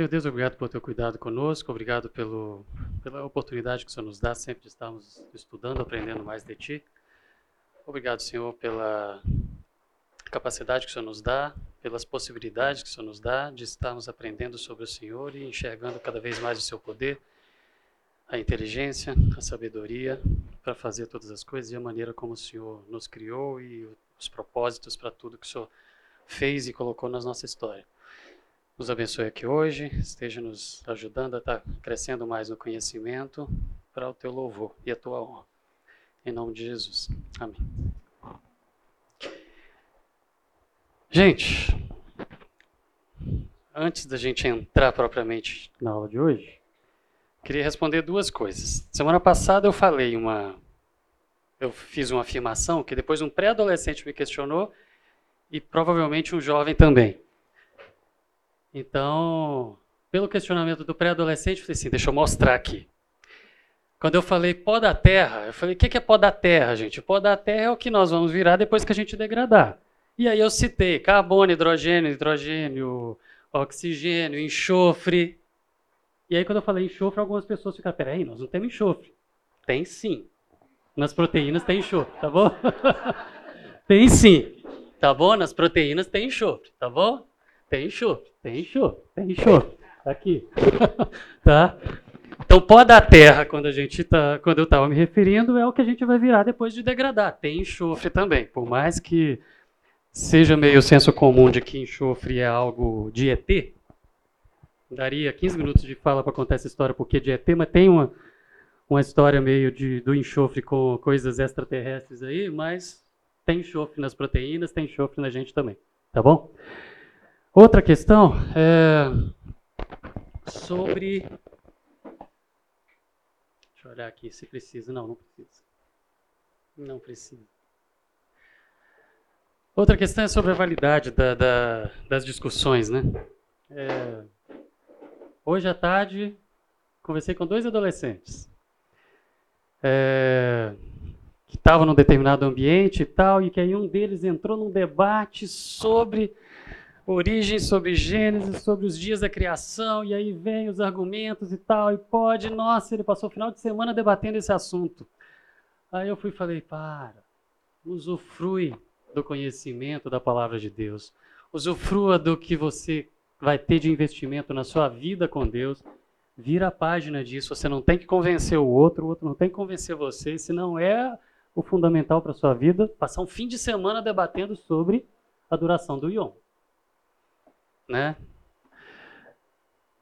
Senhor Deus, obrigado pelo teu cuidado conosco, obrigado pelo, pela oportunidade que o Senhor nos dá sempre de estarmos estudando, aprendendo mais de Ti. Obrigado, Senhor, pela capacidade que o Senhor nos dá, pelas possibilidades que o Senhor nos dá de estarmos aprendendo sobre o Senhor e enxergando cada vez mais o Seu poder, a inteligência, a sabedoria para fazer todas as coisas e a maneira como o Senhor nos criou e os propósitos para tudo que o Senhor fez e colocou na nossa história. Nos abençoe aqui hoje, esteja nos ajudando a estar crescendo mais no conhecimento para o teu louvor e a tua honra. Em nome de Jesus. Amém. Gente, antes da gente entrar propriamente na aula de hoje, queria responder duas coisas. Semana passada eu falei uma. Eu fiz uma afirmação que depois um pré-adolescente me questionou e provavelmente um jovem também. Então, pelo questionamento do pré-adolescente, eu falei assim: deixa eu mostrar aqui. Quando eu falei pó da terra, eu falei: o que é pó da terra, gente? Pó da terra é o que nós vamos virar depois que a gente degradar. E aí eu citei carbono, hidrogênio, hidrogênio, oxigênio, enxofre. E aí quando eu falei enxofre, algumas pessoas ficaram: peraí, nós não temos enxofre. Tem sim. Nas proteínas tem enxofre, tá bom? tem sim. Tá bom? Nas proteínas tem enxofre, tá bom? Tem enxofre, tem enxofre. Aqui. tá? Então, pó da terra, quando a gente tá, quando eu estava me referindo, é o que a gente vai virar depois de degradar. Tem enxofre também, por mais que seja meio senso comum de que enxofre é algo de ET. Daria 15 minutos de fala para contar essa história porque de ET, mas tem uma uma história meio de, do enxofre com coisas extraterrestres aí, mas tem enxofre nas proteínas, tem enxofre na gente também, tá bom? Outra questão é sobre. Deixa eu olhar aqui se precisa. Não, não precisa. Não precisa. Outra questão é sobre a validade da, da, das discussões, né? É, hoje à tarde, conversei com dois adolescentes é, que estavam num determinado ambiente e tal, e que aí um deles entrou num debate sobre origem, sobre Gênesis, sobre os dias da criação, e aí vem os argumentos e tal, e pode, nossa, ele passou o final de semana debatendo esse assunto. Aí eu fui e falei, para, usufrui do conhecimento da palavra de Deus, usufrua do que você vai ter de investimento na sua vida com Deus, vira a página disso, você não tem que convencer o outro, o outro não tem que convencer você, se não é o fundamental para a sua vida, passar um fim de semana debatendo sobre a duração do Yom né?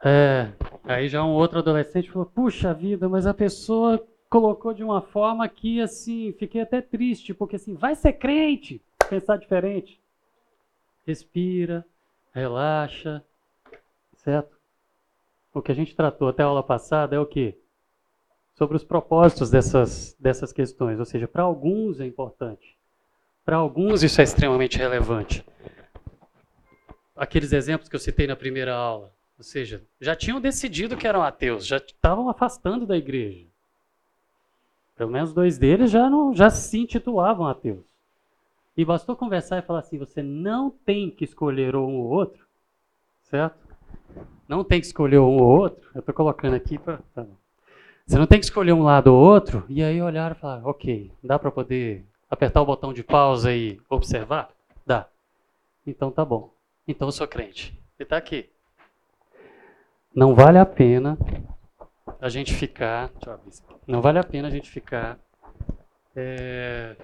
É, aí já um outro adolescente falou: Puxa vida, mas a pessoa colocou de uma forma que assim, fiquei até triste, porque assim, vai ser crente, pensar diferente. Respira, relaxa, certo? O que a gente tratou até a aula passada é o quê? Sobre os propósitos dessas, dessas questões. Ou seja, para alguns é importante. Para alguns isso é extremamente relevante aqueles exemplos que eu citei na primeira aula. Ou seja, já tinham decidido que eram ateus, já estavam afastando da igreja. Pelo menos dois deles já, não, já se intitulavam ateus. E bastou conversar e falar assim: você não tem que escolher um ou outro, certo? Não tem que escolher um ou outro. Eu estou colocando aqui para. Tá você não tem que escolher um lado ou outro, e aí olhar e falar: ok, dá para poder apertar o botão de pausa e observar? Dá. Então tá bom. Então eu sou crente. Ele está aqui. Não vale a pena a gente ficar. Não vale a pena a gente ficar é,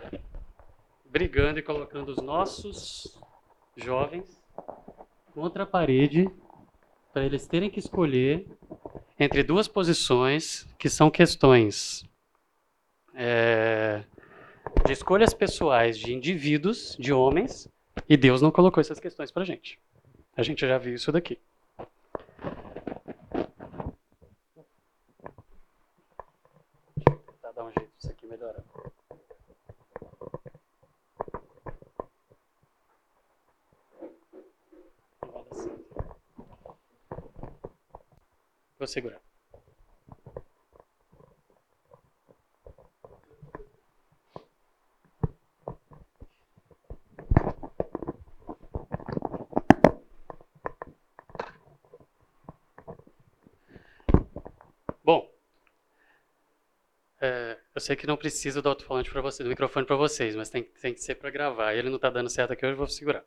brigando e colocando os nossos jovens contra a parede para eles terem que escolher entre duas posições que são questões é, de escolhas pessoais de indivíduos, de homens, e Deus não colocou essas questões para a gente. A gente já viu isso daqui. Vou tentar dar um jeito disso aqui melhorar. Vou segurar. Sei que não precisa do alto-falante para você, do microfone para vocês, mas tem, tem que ser para gravar. Ele não está dando certo aqui hoje, eu vou segurar.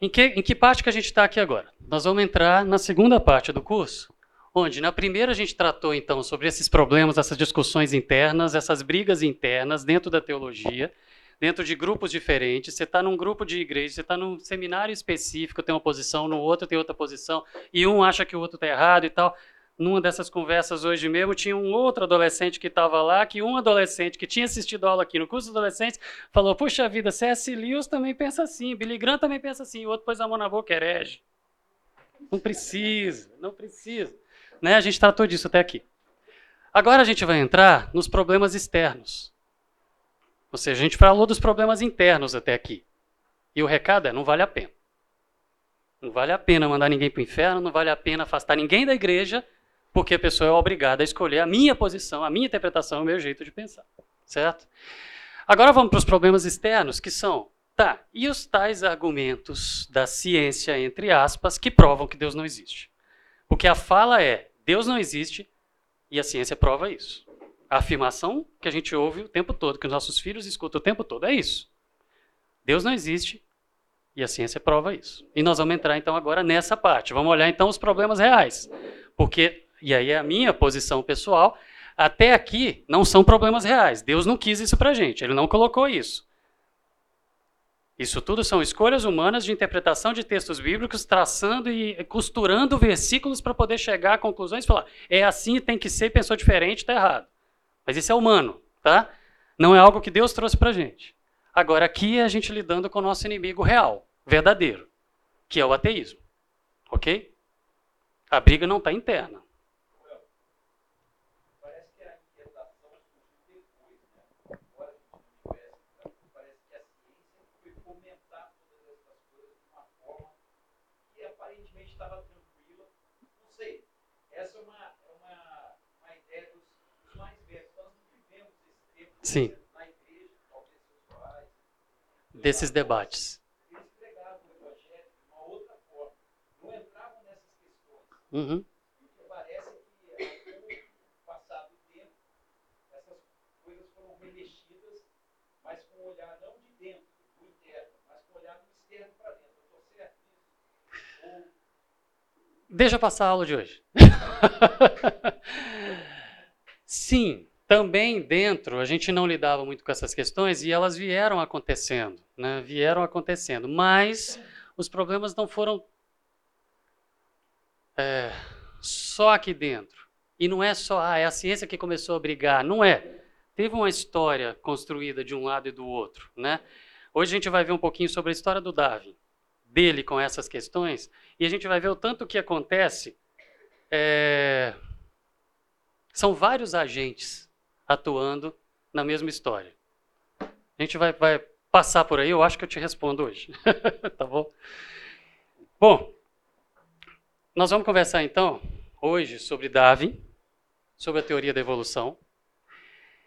Em que, em que parte que a gente está aqui agora? Nós vamos entrar na segunda parte do curso, onde na primeira a gente tratou então sobre esses problemas, essas discussões internas, essas brigas internas dentro da teologia, dentro de grupos diferentes. Você está num grupo de igreja, você está num seminário específico, tem uma posição, no outro tem outra posição, e um acha que o outro está errado e tal. Numa dessas conversas hoje mesmo, tinha um outro adolescente que estava lá, que um adolescente que tinha assistido aula aqui no curso de adolescentes falou: Puxa vida, C.S. Lewis também pensa assim, Billy Graham também pensa assim, o outro pôs a mão na boca, herege. Não precisa, não precisa. Né? A gente tratou disso até aqui. Agora a gente vai entrar nos problemas externos. Ou seja, a gente falou dos problemas internos até aqui. E o recado é: não vale a pena. Não vale a pena mandar ninguém para o inferno, não vale a pena afastar ninguém da igreja, porque a pessoa é obrigada a escolher a minha posição, a minha interpretação, o meu jeito de pensar. Certo? Agora vamos para os problemas externos, que são, tá, e os tais argumentos da ciência, entre aspas, que provam que Deus não existe? Porque a fala é: Deus não existe, e a ciência prova isso. A afirmação que a gente ouve o tempo todo, que os nossos filhos escutam o tempo todo, é isso. Deus não existe e a ciência prova isso. E nós vamos entrar então agora nessa parte. Vamos olhar então os problemas reais. Porque, e aí é a minha posição pessoal, até aqui não são problemas reais. Deus não quis isso pra gente, ele não colocou isso. Isso tudo são escolhas humanas de interpretação de textos bíblicos, traçando e costurando versículos para poder chegar a conclusões e falar: é assim, tem que ser, pensou diferente, está errado. Mas isso é humano, tá? Não é algo que Deus trouxe para a gente. Agora, aqui é a gente lidando com o nosso inimigo real, verdadeiro, que é o ateísmo. Ok? A briga não está interna. Sim. Desses debates. Uhum. E parece que, com o passar do tempo, essas coisas foram remexidas, mas com o olhar não de dentro, do interno, mas com o olhar do externo para dentro. Eu estou certo nisso? Ou... Deixa passar a aula de hoje. Sim, também dentro a gente não lidava muito com essas questões e elas vieram acontecendo, né? Vieram acontecendo, mas os problemas não foram é, só aqui dentro. E não é só, ah, é a ciência que começou a brigar. Não é. Teve uma história construída de um lado e do outro, né? Hoje a gente vai ver um pouquinho sobre a história do Darwin, dele com essas questões, e a gente vai ver o tanto que acontece. É, são vários agentes atuando na mesma história. A gente vai, vai passar por aí, eu acho que eu te respondo hoje. tá bom? Bom, nós vamos conversar então hoje sobre Darwin, sobre a teoria da evolução.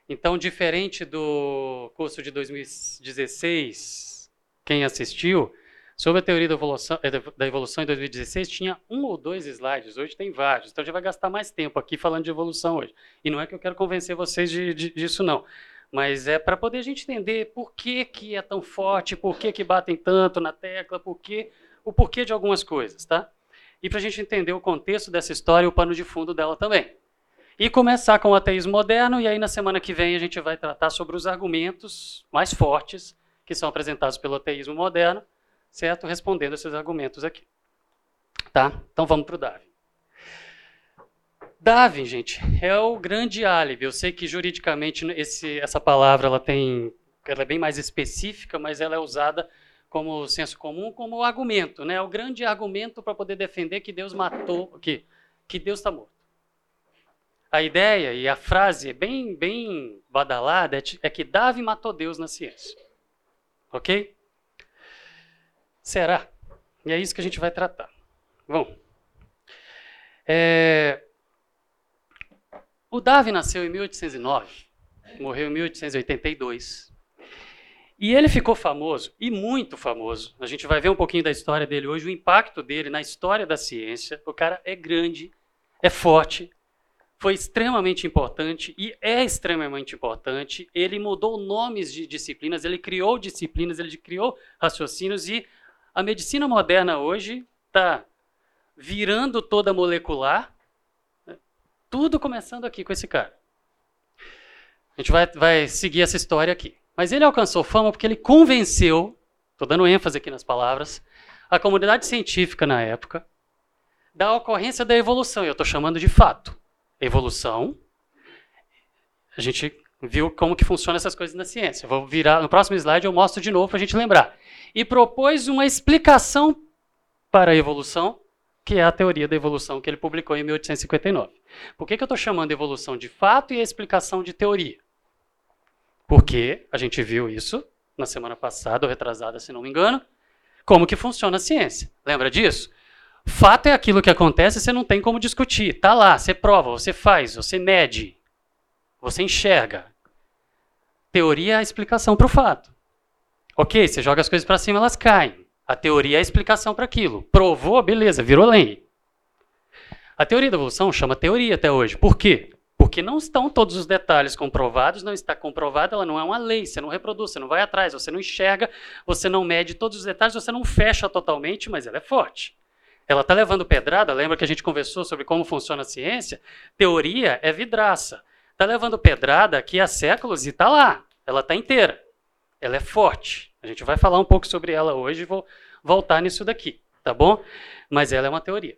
Então, diferente do curso de 2016, quem assistiu, Sobre a teoria da evolução, eh, da evolução em 2016, tinha um ou dois slides, hoje tem vários. Então a gente vai gastar mais tempo aqui falando de evolução hoje. E não é que eu quero convencer vocês de, de, disso, não. Mas é para poder a gente entender por que, que é tão forte, por que, que batem tanto na tecla, por que, o porquê de algumas coisas, tá? E para a gente entender o contexto dessa história e o pano de fundo dela também. E começar com o ateísmo moderno, e aí na semana que vem a gente vai tratar sobre os argumentos mais fortes que são apresentados pelo ateísmo moderno certo? Respondendo esses argumentos aqui. Tá? Então vamos para o Darwin. Darwin, gente, é o grande álibi. Eu sei que juridicamente esse, essa palavra ela tem, ela é bem mais específica, mas ela é usada como senso comum, como argumento, né? O grande argumento para poder defender que Deus matou, que que Deus está morto. A ideia e a frase bem bem badalada é, é que Darwin matou Deus na ciência, ok? Será? E é isso que a gente vai tratar. Bom, é... o Darwin nasceu em 1809, morreu em 1882. E ele ficou famoso, e muito famoso. A gente vai ver um pouquinho da história dele hoje, o impacto dele na história da ciência. O cara é grande, é forte, foi extremamente importante e é extremamente importante. Ele mudou nomes de disciplinas, ele criou disciplinas, ele criou raciocínios e a medicina moderna hoje está virando toda molecular. Né? Tudo começando aqui com esse cara. A gente vai, vai seguir essa história aqui. Mas ele alcançou fama porque ele convenceu, estou dando ênfase aqui nas palavras, a comunidade científica na época da ocorrência da evolução. Eu estou chamando de fato evolução. A gente viu como que funcionam essas coisas na ciência. Eu vou virar no próximo slide eu mostro de novo para a gente lembrar. E propôs uma explicação para a evolução, que é a teoria da evolução que ele publicou em 1859. Por que, que eu estou chamando evolução de fato e a explicação de teoria? Porque a gente viu isso na semana passada, ou retrasada, se não me engano, como que funciona a ciência. Lembra disso? Fato é aquilo que acontece, você não tem como discutir. Tá lá, você prova, você faz, você mede, você enxerga. Teoria é a explicação para o fato. Ok, você joga as coisas para cima, elas caem. A teoria é a explicação para aquilo. Provou, beleza, virou lei. A teoria da evolução chama teoria até hoje. Por quê? Porque não estão todos os detalhes comprovados, não está comprovado, ela não é uma lei, você não reproduz, você não vai atrás, você não enxerga, você não mede todos os detalhes, você não fecha totalmente, mas ela é forte. Ela está levando pedrada, lembra que a gente conversou sobre como funciona a ciência? Teoria é vidraça. Está levando pedrada aqui há séculos e está lá. Ela está inteira. Ela é forte. A gente vai falar um pouco sobre ela hoje e vou voltar nisso daqui, tá bom? Mas ela é uma teoria.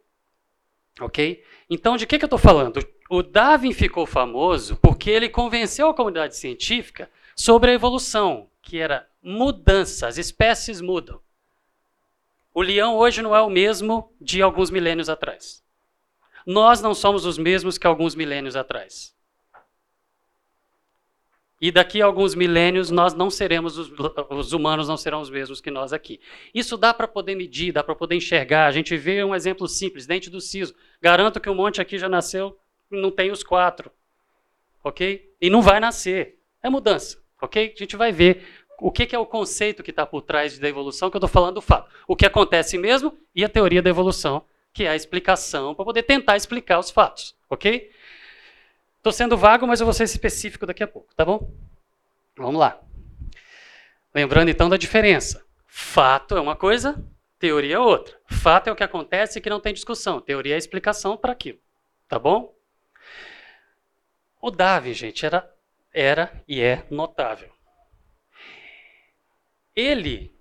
Ok? Então, de que, que eu estou falando? O Darwin ficou famoso porque ele convenceu a comunidade científica sobre a evolução, que era mudança, as espécies mudam. O leão hoje não é o mesmo de alguns milênios atrás. Nós não somos os mesmos que alguns milênios atrás. E daqui a alguns milênios nós não seremos, os, os humanos não serão os mesmos que nós aqui. Isso dá para poder medir, dá para poder enxergar. A gente vê um exemplo simples, dente do siso. Garanto que um monte aqui já nasceu, não tem os quatro. Ok? E não vai nascer. É mudança. Ok? A gente vai ver o que, que é o conceito que está por trás da evolução, que eu estou falando do fato. O que acontece mesmo e a teoria da evolução, que é a explicação, para poder tentar explicar os fatos, ok? Estou sendo vago, mas eu vou ser específico daqui a pouco, tá bom? Vamos lá. Lembrando então da diferença. Fato é uma coisa, teoria é outra. Fato é o que acontece e que não tem discussão. Teoria é a explicação para aquilo, tá bom? O Darwin, gente, era, era e é notável ele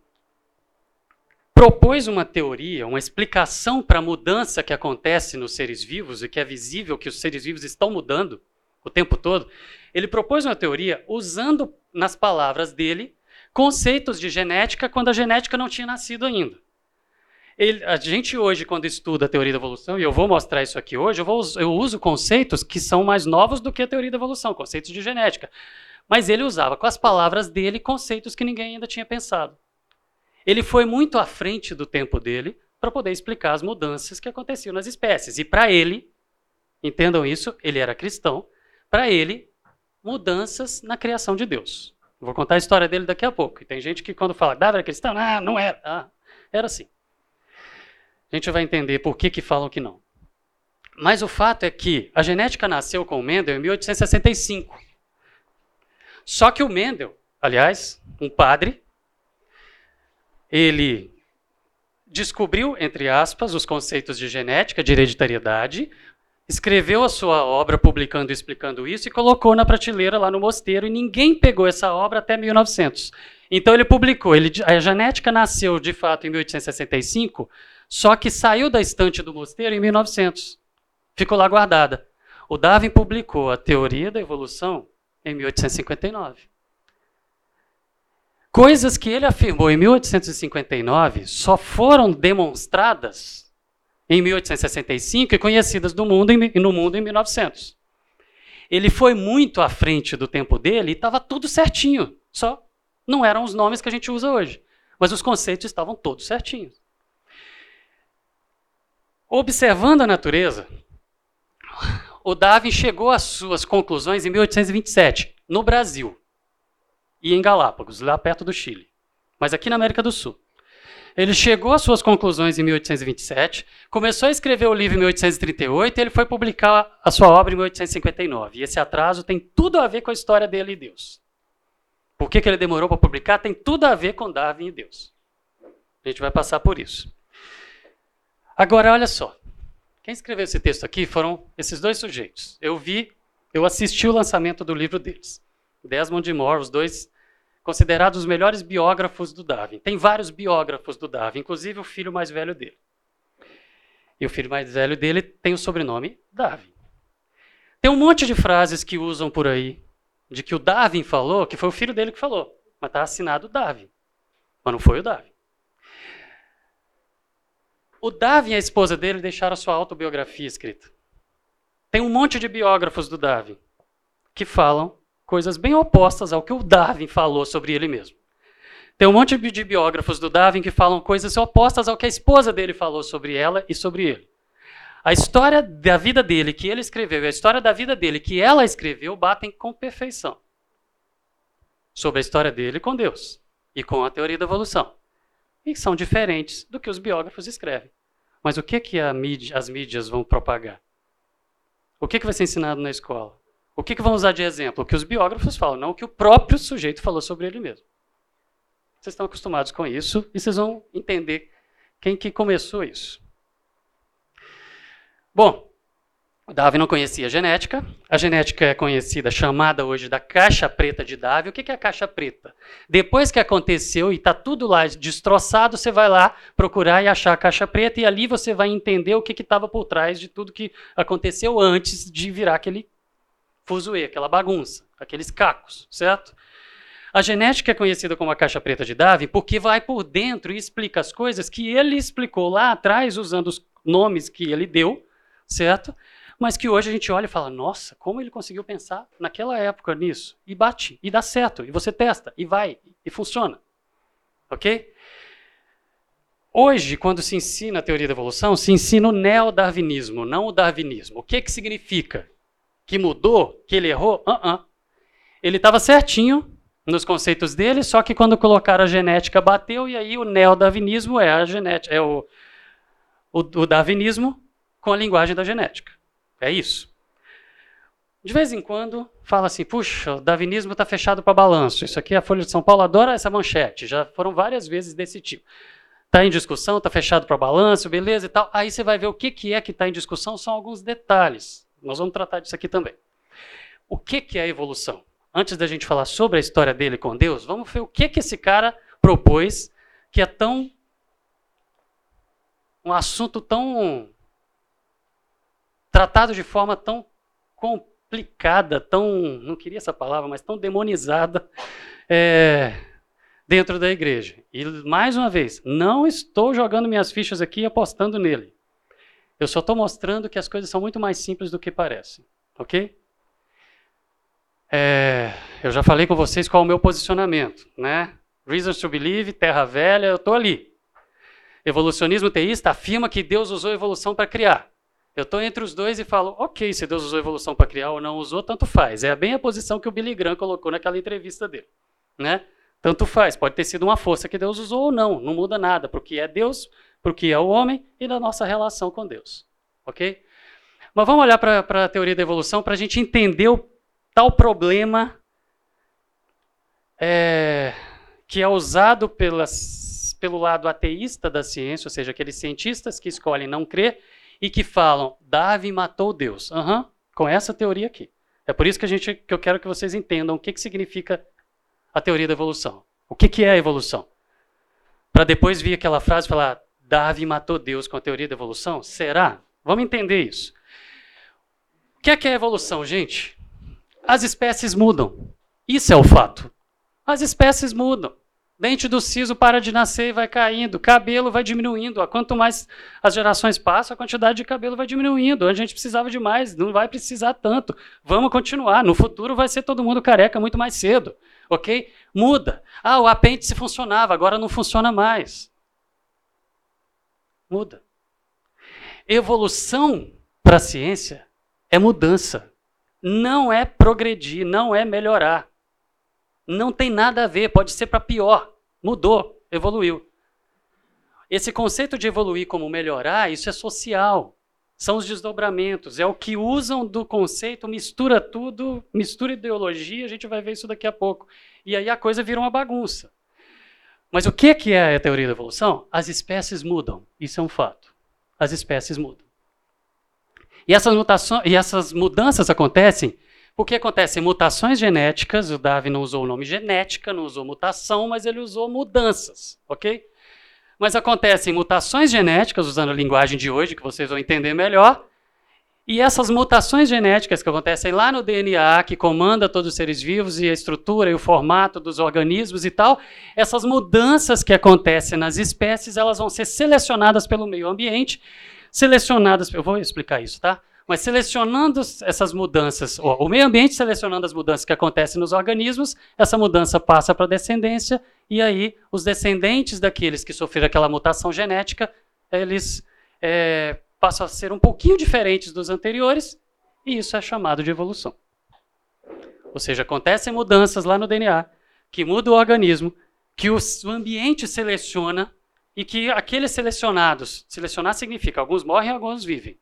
propôs uma teoria, uma explicação para a mudança que acontece nos seres vivos e que é visível que os seres vivos estão mudando o tempo todo. Ele propôs uma teoria usando nas palavras dele conceitos de genética quando a genética não tinha nascido ainda. Ele, a gente hoje, quando estuda a teoria da evolução, e eu vou mostrar isso aqui hoje, eu, vou, eu uso conceitos que são mais novos do que a teoria da evolução, conceitos de genética. Mas ele usava com as palavras dele conceitos que ninguém ainda tinha pensado. Ele foi muito à frente do tempo dele para poder explicar as mudanças que aconteciam nas espécies. E para ele, entendam isso, ele era cristão, para ele, mudanças na criação de Deus. Vou contar a história dele daqui a pouco. E tem gente que quando fala, Davi era cristão? Ah, não era. Ah, era assim. A gente vai entender por que, que falam que não. Mas o fato é que a genética nasceu com o Mendel em 1865. Só que o Mendel, aliás, um padre, ele descobriu, entre aspas, os conceitos de genética, de hereditariedade, escreveu a sua obra publicando e explicando isso e colocou na prateleira lá no mosteiro e ninguém pegou essa obra até 1900. Então ele publicou, ele, a genética nasceu de fato em 1865, só que saiu da estante do mosteiro em 1900. Ficou lá guardada. O Darwin publicou a teoria da evolução em 1859. Coisas que ele afirmou em 1859 só foram demonstradas em 1865 e conhecidas no mundo em, no mundo em 1900. Ele foi muito à frente do tempo dele e estava tudo certinho, só não eram os nomes que a gente usa hoje, mas os conceitos estavam todos certinhos. Observando a natureza, o Darwin chegou às suas conclusões em 1827, no Brasil e em Galápagos, lá perto do Chile, mas aqui na América do Sul. Ele chegou às suas conclusões em 1827, começou a escrever o livro em 1838 e ele foi publicar a sua obra em 1859. E esse atraso tem tudo a ver com a história dele e Deus. Por que, que ele demorou para publicar? Tem tudo a ver com Darwin e Deus. A gente vai passar por isso. Agora, olha só. Quem escreveu esse texto aqui foram esses dois sujeitos. Eu vi, eu assisti o lançamento do livro deles. Desmond Moore, os dois considerados os melhores biógrafos do Darwin. Tem vários biógrafos do Darwin, inclusive o filho mais velho dele. E o filho mais velho dele tem o sobrenome Darwin. Tem um monte de frases que usam por aí de que o Darwin falou, que foi o filho dele que falou, mas está assinado Darwin. Mas não foi o Darwin. O Darwin e a esposa dele deixaram sua autobiografia escrita. Tem um monte de biógrafos do Darwin que falam coisas bem opostas ao que o Darwin falou sobre ele mesmo. Tem um monte de biógrafos do Darwin que falam coisas opostas ao que a esposa dele falou sobre ela e sobre ele. A história da vida dele que ele escreveu e a história da vida dele que ela escreveu batem com perfeição sobre a história dele com Deus e com a teoria da evolução. E são diferentes do que os biógrafos escrevem. Mas o que, que mídia, as mídias vão propagar? O que, que vai ser ensinado na escola? O que, que vão usar de exemplo? O que os biógrafos falam, não o que o próprio sujeito falou sobre ele mesmo. Vocês estão acostumados com isso e vocês vão entender quem que começou isso. Bom, Darwin não conhecia a genética. A genética é conhecida, chamada hoje da caixa preta de Darwin. O que é a caixa preta? Depois que aconteceu e está tudo lá destroçado, você vai lá procurar e achar a caixa preta e ali você vai entender o que estava por trás de tudo que aconteceu antes de virar aquele fuzuê, aquela bagunça, aqueles cacos, certo? A genética é conhecida como a caixa preta de Darwin porque vai por dentro e explica as coisas que ele explicou lá atrás usando os nomes que ele deu, certo? mas que hoje a gente olha e fala: nossa, como ele conseguiu pensar naquela época nisso? E bate, e dá certo, e você testa, e vai, e funciona. Ok? Hoje, quando se ensina a teoria da evolução, se ensina o neodarwinismo, não o darwinismo. O que, que significa? Que mudou? Que ele errou? Uh -uh. Ele estava certinho nos conceitos dele, só que quando colocaram a genética bateu, e aí o neodarwinismo é a genética, é o, o, o darwinismo com a linguagem da genética. É isso. De vez em quando, fala assim, puxa, o darwinismo está fechado para balanço. Isso aqui, a Folha de São Paulo adora essa manchete. Já foram várias vezes desse tipo. Está em discussão, está fechado para balanço, beleza e tal. Aí você vai ver o que, que é que está em discussão, são alguns detalhes. Nós vamos tratar disso aqui também. O que, que é a evolução? Antes da gente falar sobre a história dele com Deus, vamos ver o que, que esse cara propôs que é tão. um assunto tão tratado de forma tão complicada, tão, não queria essa palavra, mas tão demonizada é, dentro da igreja. E mais uma vez, não estou jogando minhas fichas aqui e apostando nele. Eu só estou mostrando que as coisas são muito mais simples do que parecem, ok? É, eu já falei com vocês qual é o meu posicionamento, né? Reasons to Believe, Terra Velha, eu estou ali. Evolucionismo teísta afirma que Deus usou a evolução para criar. Eu estou entre os dois e falo, ok, se Deus usou evolução para criar ou não usou, tanto faz. É bem a posição que o Billy Graham colocou naquela entrevista dele. Né? Tanto faz, pode ter sido uma força que Deus usou ou não, não muda nada para o que é Deus, para o que é o homem e da nossa relação com Deus. Ok? Mas vamos olhar para a teoria da evolução para a gente entender o tal problema é, que é usado pelas, pelo lado ateísta da ciência, ou seja, aqueles cientistas que escolhem não crer e que falam Darwin matou Deus. Uhum, com essa teoria aqui. É por isso que, a gente, que eu quero que vocês entendam o que, que significa a teoria da evolução. O que, que é a evolução? Para depois vir aquela frase e falar Darwin matou Deus com a teoria da evolução? Será? Vamos entender isso. O que é, que é evolução, gente? As espécies mudam. Isso é o fato. As espécies mudam. Dente do siso para de nascer e vai caindo, cabelo vai diminuindo. Quanto mais as gerações passam, a quantidade de cabelo vai diminuindo. A gente precisava de mais, não vai precisar tanto. Vamos continuar. No futuro vai ser todo mundo careca muito mais cedo. Ok? Muda. Ah, o apêndice funcionava, agora não funciona mais. Muda. Evolução para a ciência é mudança. Não é progredir, não é melhorar. Não tem nada a ver, pode ser para pior. Mudou, evoluiu. esse conceito de evoluir como melhorar, isso é social. São os desdobramentos, é o que usam do conceito, mistura tudo, mistura ideologia, a gente vai ver isso daqui a pouco. E aí a coisa vira uma bagunça. Mas o que é a teoria da evolução? As espécies mudam, isso é um fato. As espécies mudam. E essas, mutações, e essas mudanças acontecem porque acontecem mutações genéticas, o Darwin não usou o nome genética, não usou mutação, mas ele usou mudanças, ok? Mas acontecem mutações genéticas, usando a linguagem de hoje, que vocês vão entender melhor, e essas mutações genéticas que acontecem lá no DNA, que comanda todos os seres vivos e a estrutura e o formato dos organismos e tal, essas mudanças que acontecem nas espécies, elas vão ser selecionadas pelo meio ambiente, selecionadas, eu vou explicar isso, tá? Mas selecionando essas mudanças, o meio ambiente selecionando as mudanças que acontecem nos organismos, essa mudança passa para a descendência, e aí os descendentes daqueles que sofreram aquela mutação genética, eles é, passam a ser um pouquinho diferentes dos anteriores, e isso é chamado de evolução. Ou seja, acontecem mudanças lá no DNA, que muda o organismo, que o ambiente seleciona, e que aqueles selecionados, selecionar significa alguns morrem, alguns vivem.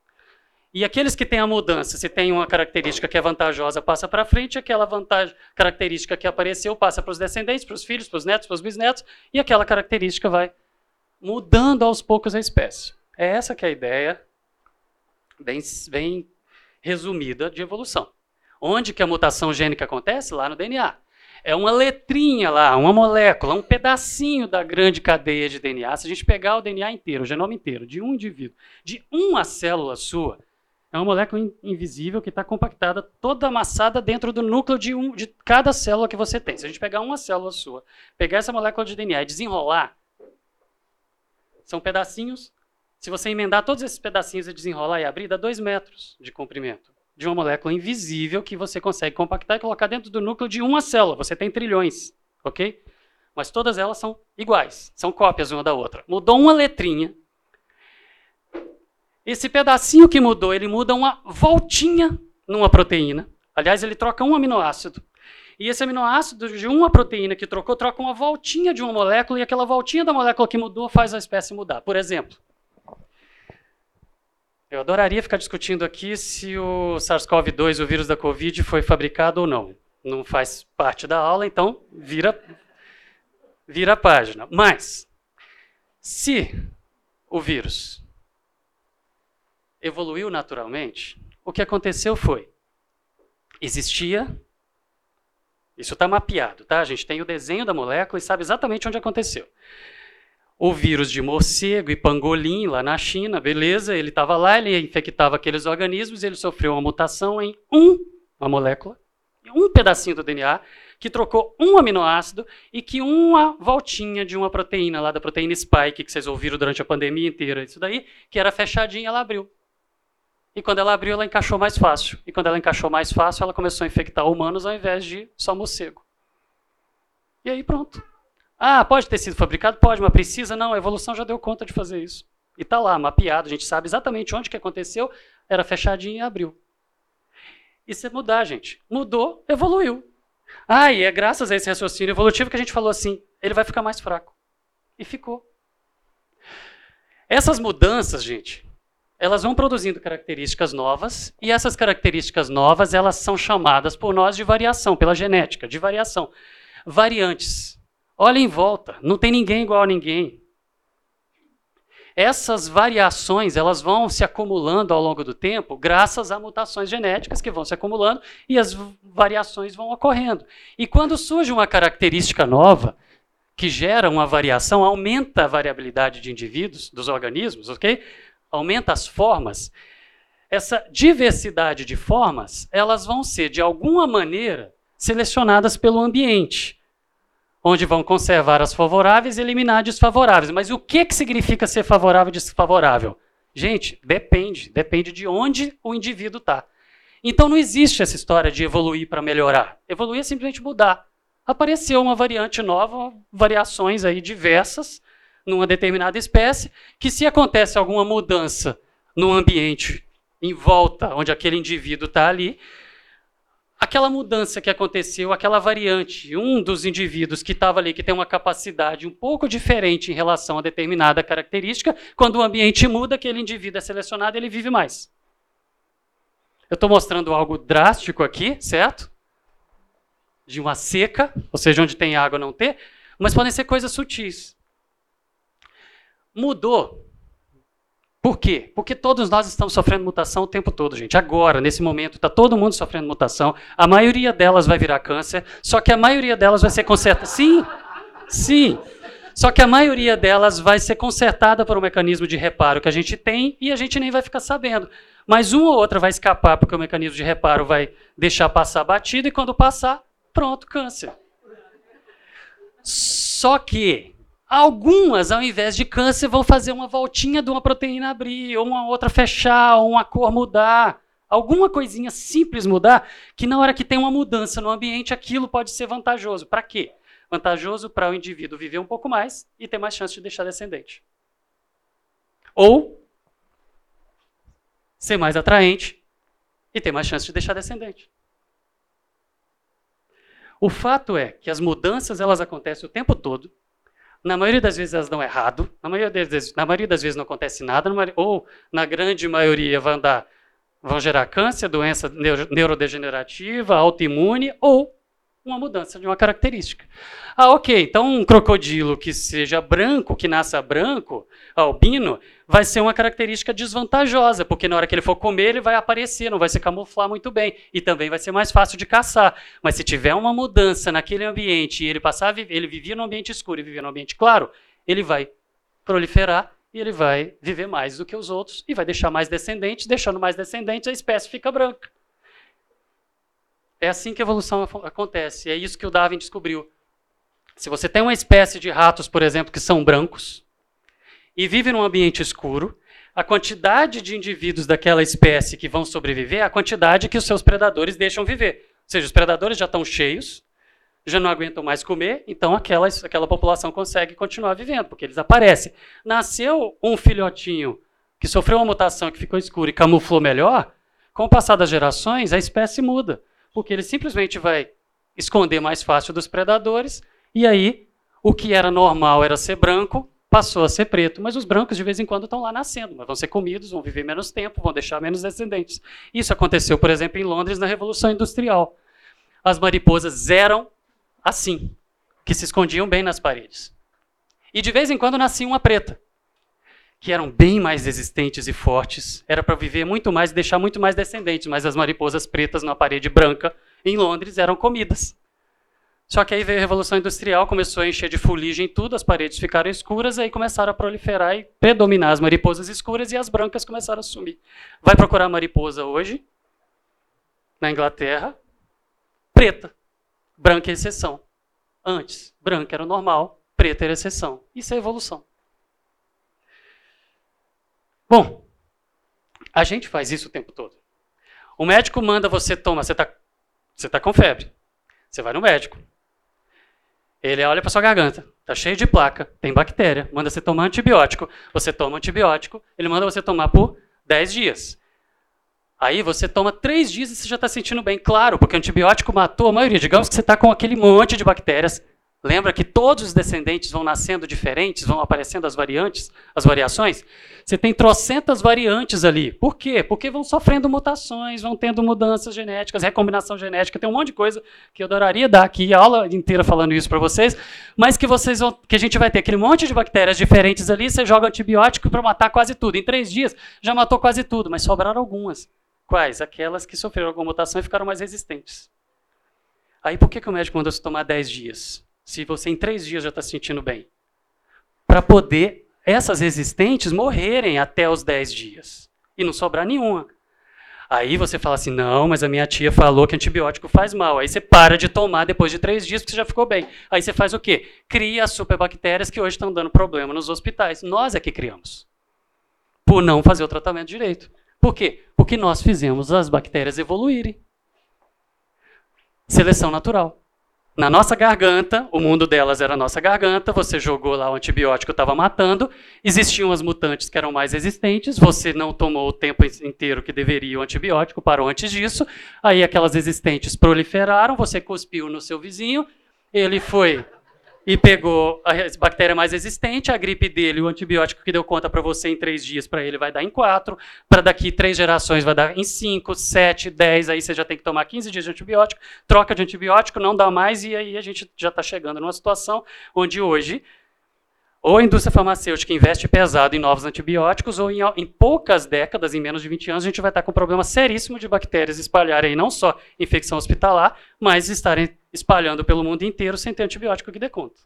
E aqueles que têm a mudança, se tem uma característica que é vantajosa, passa para frente, aquela vantagem, característica que apareceu passa para os descendentes, para os filhos, para os netos, para os bisnetos, e aquela característica vai mudando aos poucos a espécie. É essa que é a ideia bem, bem resumida de evolução. Onde que a mutação gênica acontece? Lá no DNA. É uma letrinha lá, uma molécula, um pedacinho da grande cadeia de DNA. Se a gente pegar o DNA inteiro, o genoma inteiro, de um indivíduo, de uma célula sua, é uma molécula invisível que está compactada, toda amassada dentro do núcleo de, um, de cada célula que você tem. Se a gente pegar uma célula sua, pegar essa molécula de DNA e desenrolar, são pedacinhos. Se você emendar todos esses pedacinhos e desenrolar e abrir, dá dois metros de comprimento de uma molécula invisível que você consegue compactar e colocar dentro do núcleo de uma célula. Você tem trilhões, ok? Mas todas elas são iguais, são cópias uma da outra. Mudou uma letrinha, esse pedacinho que mudou, ele muda uma voltinha numa proteína. Aliás, ele troca um aminoácido. E esse aminoácido de uma proteína que trocou, troca uma voltinha de uma molécula, e aquela voltinha da molécula que mudou faz a espécie mudar. Por exemplo, eu adoraria ficar discutindo aqui se o SARS-CoV-2, o vírus da Covid, foi fabricado ou não. Não faz parte da aula, então vira, vira a página. Mas, se o vírus evoluiu naturalmente, o que aconteceu foi: existia. Isso está mapeado, tá? A gente tem o desenho da molécula e sabe exatamente onde aconteceu. O vírus de morcego e pangolim lá na China, beleza, ele estava lá, ele infectava aqueles organismos, ele sofreu uma mutação em um, uma molécula, um pedacinho do DNA, que trocou um aminoácido e que uma voltinha de uma proteína lá da proteína spike, que vocês ouviram durante a pandemia inteira, isso daí, que era fechadinha, ela abriu. E quando ela abriu, ela encaixou mais fácil. E quando ela encaixou mais fácil, ela começou a infectar humanos ao invés de só morcego. E aí pronto. Ah, pode ter sido fabricado? Pode, mas precisa? Não, a evolução já deu conta de fazer isso. E está lá, mapeado, a gente sabe exatamente onde que aconteceu, era fechadinho e abriu. Isso é mudar, gente. Mudou, evoluiu. Ah, e é graças a esse raciocínio evolutivo que a gente falou assim, ele vai ficar mais fraco. E ficou. Essas mudanças, gente, elas vão produzindo características novas, e essas características novas, elas são chamadas por nós de variação, pela genética, de variação. Variantes. Olha em volta, não tem ninguém igual a ninguém. Essas variações, elas vão se acumulando ao longo do tempo, graças a mutações genéticas que vão se acumulando e as variações vão ocorrendo. E quando surge uma característica nova, que gera uma variação, aumenta a variabilidade de indivíduos, dos organismos, ok? aumenta as formas, essa diversidade de formas, elas vão ser, de alguma maneira, selecionadas pelo ambiente, onde vão conservar as favoráveis e eliminar desfavoráveis. Mas o que, que significa ser favorável e desfavorável? Gente, depende. Depende de onde o indivíduo está. Então não existe essa história de evoluir para melhorar. Evoluir é simplesmente mudar. Apareceu uma variante nova, variações aí diversas, numa determinada espécie, que se acontece alguma mudança no ambiente em volta onde aquele indivíduo está ali, aquela mudança que aconteceu, aquela variante, um dos indivíduos que estava ali, que tem uma capacidade um pouco diferente em relação a determinada característica, quando o ambiente muda, aquele indivíduo é selecionado e ele vive mais. Eu estou mostrando algo drástico aqui, certo? De uma seca, ou seja, onde tem água não ter, mas podem ser coisas sutis. Mudou. Por quê? Porque todos nós estamos sofrendo mutação o tempo todo, gente. Agora, nesse momento, está todo mundo sofrendo mutação. A maioria delas vai virar câncer, só que a maioria delas vai ser consertada. Sim, sim. Só que a maioria delas vai ser consertada por um mecanismo de reparo que a gente tem e a gente nem vai ficar sabendo. Mas uma ou outra vai escapar porque o mecanismo de reparo vai deixar passar batido e quando passar, pronto, câncer. Só que algumas, ao invés de câncer, vão fazer uma voltinha de uma proteína abrir, ou uma outra fechar, ou uma cor mudar. Alguma coisinha simples mudar, que na hora que tem uma mudança no ambiente, aquilo pode ser vantajoso. Para quê? Vantajoso para o indivíduo viver um pouco mais e ter mais chance de deixar descendente. Ou ser mais atraente e ter mais chance de deixar descendente. O fato é que as mudanças elas acontecem o tempo todo. Na maioria das vezes elas dão errado, na maioria das vezes, na maioria das vezes não acontece nada, ou na grande maioria vão, dar, vão gerar câncer, doença neurodegenerativa, autoimune, ou uma mudança de uma característica. Ah, ok, então um crocodilo que seja branco, que nasça branco, albino, vai ser uma característica desvantajosa, porque na hora que ele for comer, ele vai aparecer, não vai se camuflar muito bem, e também vai ser mais fácil de caçar. Mas se tiver uma mudança naquele ambiente e ele passar, ele vivia no ambiente escuro e vivia no ambiente claro, ele vai proliferar e ele vai viver mais do que os outros e vai deixar mais descendentes, deixando mais descendentes, a espécie fica branca. É assim que a evolução acontece. É isso que o Darwin descobriu. Se você tem uma espécie de ratos, por exemplo, que são brancos e vive num ambiente escuro, a quantidade de indivíduos daquela espécie que vão sobreviver é a quantidade que os seus predadores deixam viver. Ou seja, os predadores já estão cheios, já não aguentam mais comer, então aquela, aquela população consegue continuar vivendo, porque eles aparecem. Nasceu um filhotinho que sofreu uma mutação que ficou escuro e camuflou melhor, com o passar das gerações, a espécie muda porque ele simplesmente vai esconder mais fácil dos predadores, e aí o que era normal era ser branco, passou a ser preto, mas os brancos de vez em quando estão lá nascendo, mas vão ser comidos, vão viver menos tempo, vão deixar menos descendentes. Isso aconteceu, por exemplo, em Londres na Revolução Industrial. As mariposas eram assim, que se escondiam bem nas paredes. E de vez em quando nascia uma preta que eram bem mais resistentes e fortes, era para viver muito mais e deixar muito mais descendentes, mas as mariposas pretas na parede branca em Londres eram comidas. Só que aí veio a Revolução Industrial, começou a encher de fuligem tudo, as paredes ficaram escuras, aí começaram a proliferar e predominar as mariposas escuras e as brancas começaram a sumir. Vai procurar mariposa hoje, na Inglaterra, preta. Branca é exceção. Antes, branca era o normal, preta era exceção. Isso é evolução. Bom, a gente faz isso o tempo todo. O médico manda você tomar, você está você tá com febre. Você vai no médico. Ele olha para sua garganta, está cheio de placa, tem bactéria, manda você tomar antibiótico. Você toma antibiótico, ele manda você tomar por 10 dias. Aí você toma 3 dias e você já está sentindo bem. Claro, porque o antibiótico matou a maioria. Digamos que você está com aquele monte de bactérias Lembra que todos os descendentes vão nascendo diferentes, vão aparecendo as variantes, as variações? Você tem trocentas variantes ali. Por quê? Porque vão sofrendo mutações, vão tendo mudanças genéticas, recombinação genética, tem um monte de coisa que eu adoraria dar aqui a aula inteira falando isso para vocês, mas que vocês vão, que a gente vai ter aquele monte de bactérias diferentes ali, você joga antibiótico para matar quase tudo. Em três dias já matou quase tudo, mas sobraram algumas. Quais? Aquelas que sofreram alguma mutação e ficaram mais resistentes. Aí por que, que o médico mandou você tomar 10 dias? Se você em três dias já está se sentindo bem, para poder essas resistentes morrerem até os dez dias e não sobrar nenhuma. Aí você fala assim, não, mas a minha tia falou que antibiótico faz mal. Aí você para de tomar depois de três dias porque você já ficou bem. Aí você faz o quê? Cria as superbactérias que hoje estão dando problema nos hospitais. Nós é que criamos. Por não fazer o tratamento direito. Por quê? Porque nós fizemos as bactérias evoluírem. Seleção natural. Na nossa garganta, o mundo delas era a nossa garganta, você jogou lá o antibiótico, estava matando, existiam as mutantes que eram mais resistentes, você não tomou o tempo inteiro que deveria o antibiótico, parou antes disso, aí aquelas resistentes proliferaram, você cuspiu no seu vizinho, ele foi e pegou a bactéria mais resistente, a gripe dele, o antibiótico que deu conta para você em três dias, para ele vai dar em quatro, para daqui três gerações vai dar em cinco, sete, dez, aí você já tem que tomar 15 dias de antibiótico, troca de antibiótico, não dá mais, e aí a gente já está chegando numa situação onde hoje ou a indústria farmacêutica investe pesado em novos antibióticos, ou em, em, poucas décadas, em menos de 20 anos, a gente vai estar com um problema seríssimo de bactérias espalharem não só infecção hospitalar, mas estarem espalhando pelo mundo inteiro sem ter antibiótico que dê conta.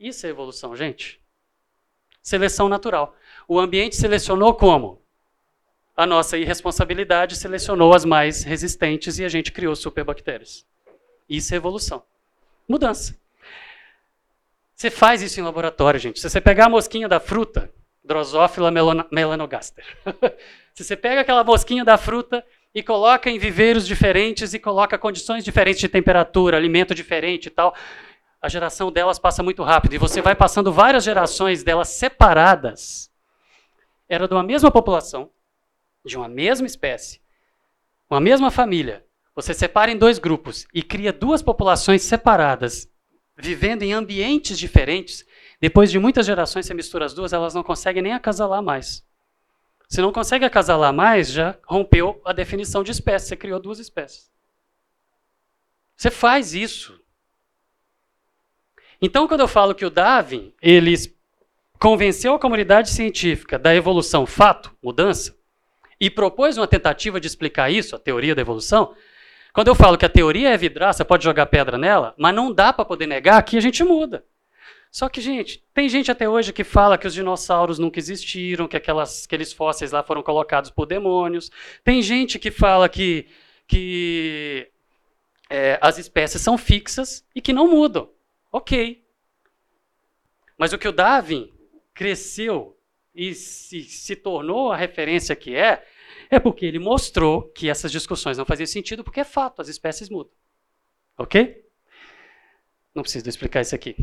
Isso é evolução, gente. Seleção natural. O ambiente selecionou como? A nossa irresponsabilidade selecionou as mais resistentes e a gente criou superbactérias. Isso é evolução. Mudança. Você faz isso em laboratório, gente. Se você pegar a mosquinha da fruta, Drosophila melanogaster. Se você pega aquela mosquinha da fruta e coloca em viveiros diferentes e coloca condições diferentes de temperatura, alimento diferente e tal, a geração delas passa muito rápido. E você vai passando várias gerações delas separadas. Era de uma mesma população, de uma mesma espécie, uma mesma família. Você separa em dois grupos e cria duas populações separadas vivendo em ambientes diferentes, depois de muitas gerações você mistura as duas, elas não conseguem nem acasalar mais. Se não consegue acasalar mais, já rompeu a definição de espécie, você criou duas espécies. Você faz isso. Então, quando eu falo que o Darwin, ele convenceu a comunidade científica da evolução fato, mudança, e propôs uma tentativa de explicar isso, a teoria da evolução, quando eu falo que a teoria é vidraça, pode jogar pedra nela, mas não dá para poder negar que a gente muda. Só que, gente, tem gente até hoje que fala que os dinossauros nunca existiram, que aquelas, aqueles fósseis lá foram colocados por demônios. Tem gente que fala que, que é, as espécies são fixas e que não mudam. Ok. Mas o que o Darwin cresceu e se, se tornou a referência que é, é porque ele mostrou que essas discussões não faziam sentido, porque é fato, as espécies mudam. Ok? Não preciso explicar isso aqui.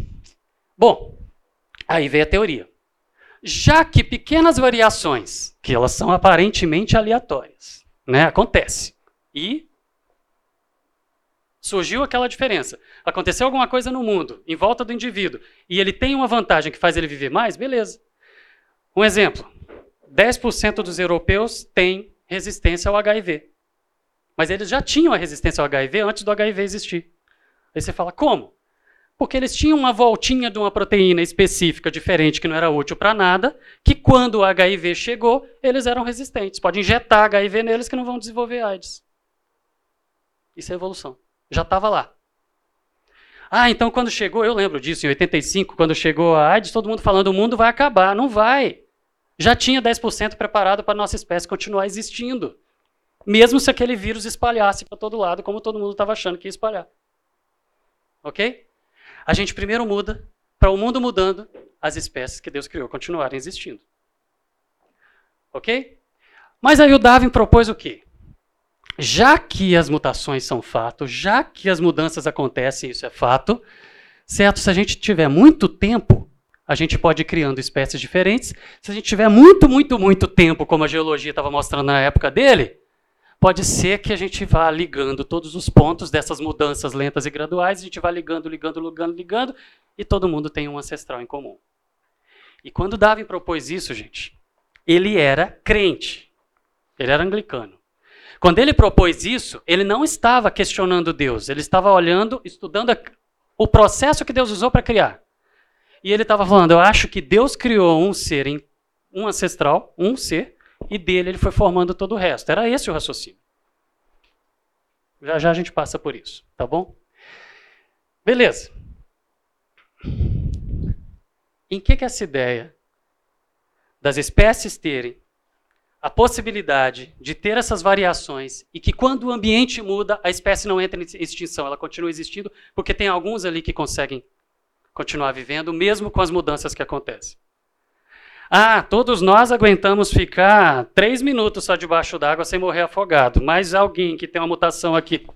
Bom, aí veio a teoria. Já que pequenas variações, que elas são aparentemente aleatórias, né, acontece. E surgiu aquela diferença. Aconteceu alguma coisa no mundo, em volta do indivíduo, e ele tem uma vantagem que faz ele viver mais, beleza. Um exemplo: 10% dos europeus têm resistência ao HIV. Mas eles já tinham a resistência ao HIV antes do HIV existir. Aí você fala, como? Porque eles tinham uma voltinha de uma proteína específica diferente que não era útil para nada, que quando o HIV chegou, eles eram resistentes. Pode injetar HIV neles que não vão desenvolver AIDS. Isso é evolução. Já estava lá. Ah, então quando chegou, eu lembro disso, em 85, quando chegou a AIDS, todo mundo falando o mundo vai acabar. Não vai já tinha 10% preparado para a nossa espécie continuar existindo. Mesmo se aquele vírus espalhasse para todo lado, como todo mundo estava achando que ia espalhar. Ok? A gente primeiro muda, para o mundo mudando, as espécies que Deus criou continuarem existindo. Ok? Mas aí o Darwin propôs o quê? Já que as mutações são fato, já que as mudanças acontecem, isso é fato, certo? Se a gente tiver muito tempo a gente pode ir criando espécies diferentes. Se a gente tiver muito, muito, muito tempo, como a geologia estava mostrando na época dele, pode ser que a gente vá ligando todos os pontos dessas mudanças lentas e graduais, a gente vai ligando, ligando, ligando, ligando, e todo mundo tem um ancestral em comum. E quando Darwin propôs isso, gente, ele era crente. Ele era anglicano. Quando ele propôs isso, ele não estava questionando Deus, ele estava olhando, estudando o processo que Deus usou para criar. E ele estava falando, eu acho que Deus criou um ser, um ancestral, um ser, e dele ele foi formando todo o resto. Era esse o raciocínio. Já já a gente passa por isso, tá bom? Beleza. Em que, que essa ideia das espécies terem a possibilidade de ter essas variações e que quando o ambiente muda, a espécie não entra em extinção, ela continua existindo, porque tem alguns ali que conseguem continuar vivendo, mesmo com as mudanças que acontecem. Ah, todos nós aguentamos ficar três minutos só debaixo d'água sem morrer afogado, mas alguém que tem uma mutação aqui.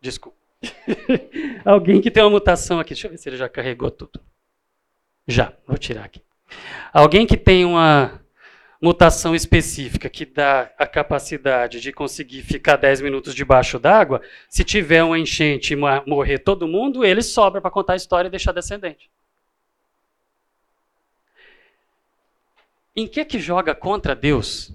Desculpa. Alguém que tem uma mutação aqui. Deixa eu ver se ele já carregou tudo. Já, vou tirar aqui. Alguém que tem uma mutação específica que dá a capacidade de conseguir ficar 10 minutos debaixo d'água, se tiver uma enchente e morrer todo mundo, ele sobra para contar a história e deixar descendente. Em que que joga contra Deus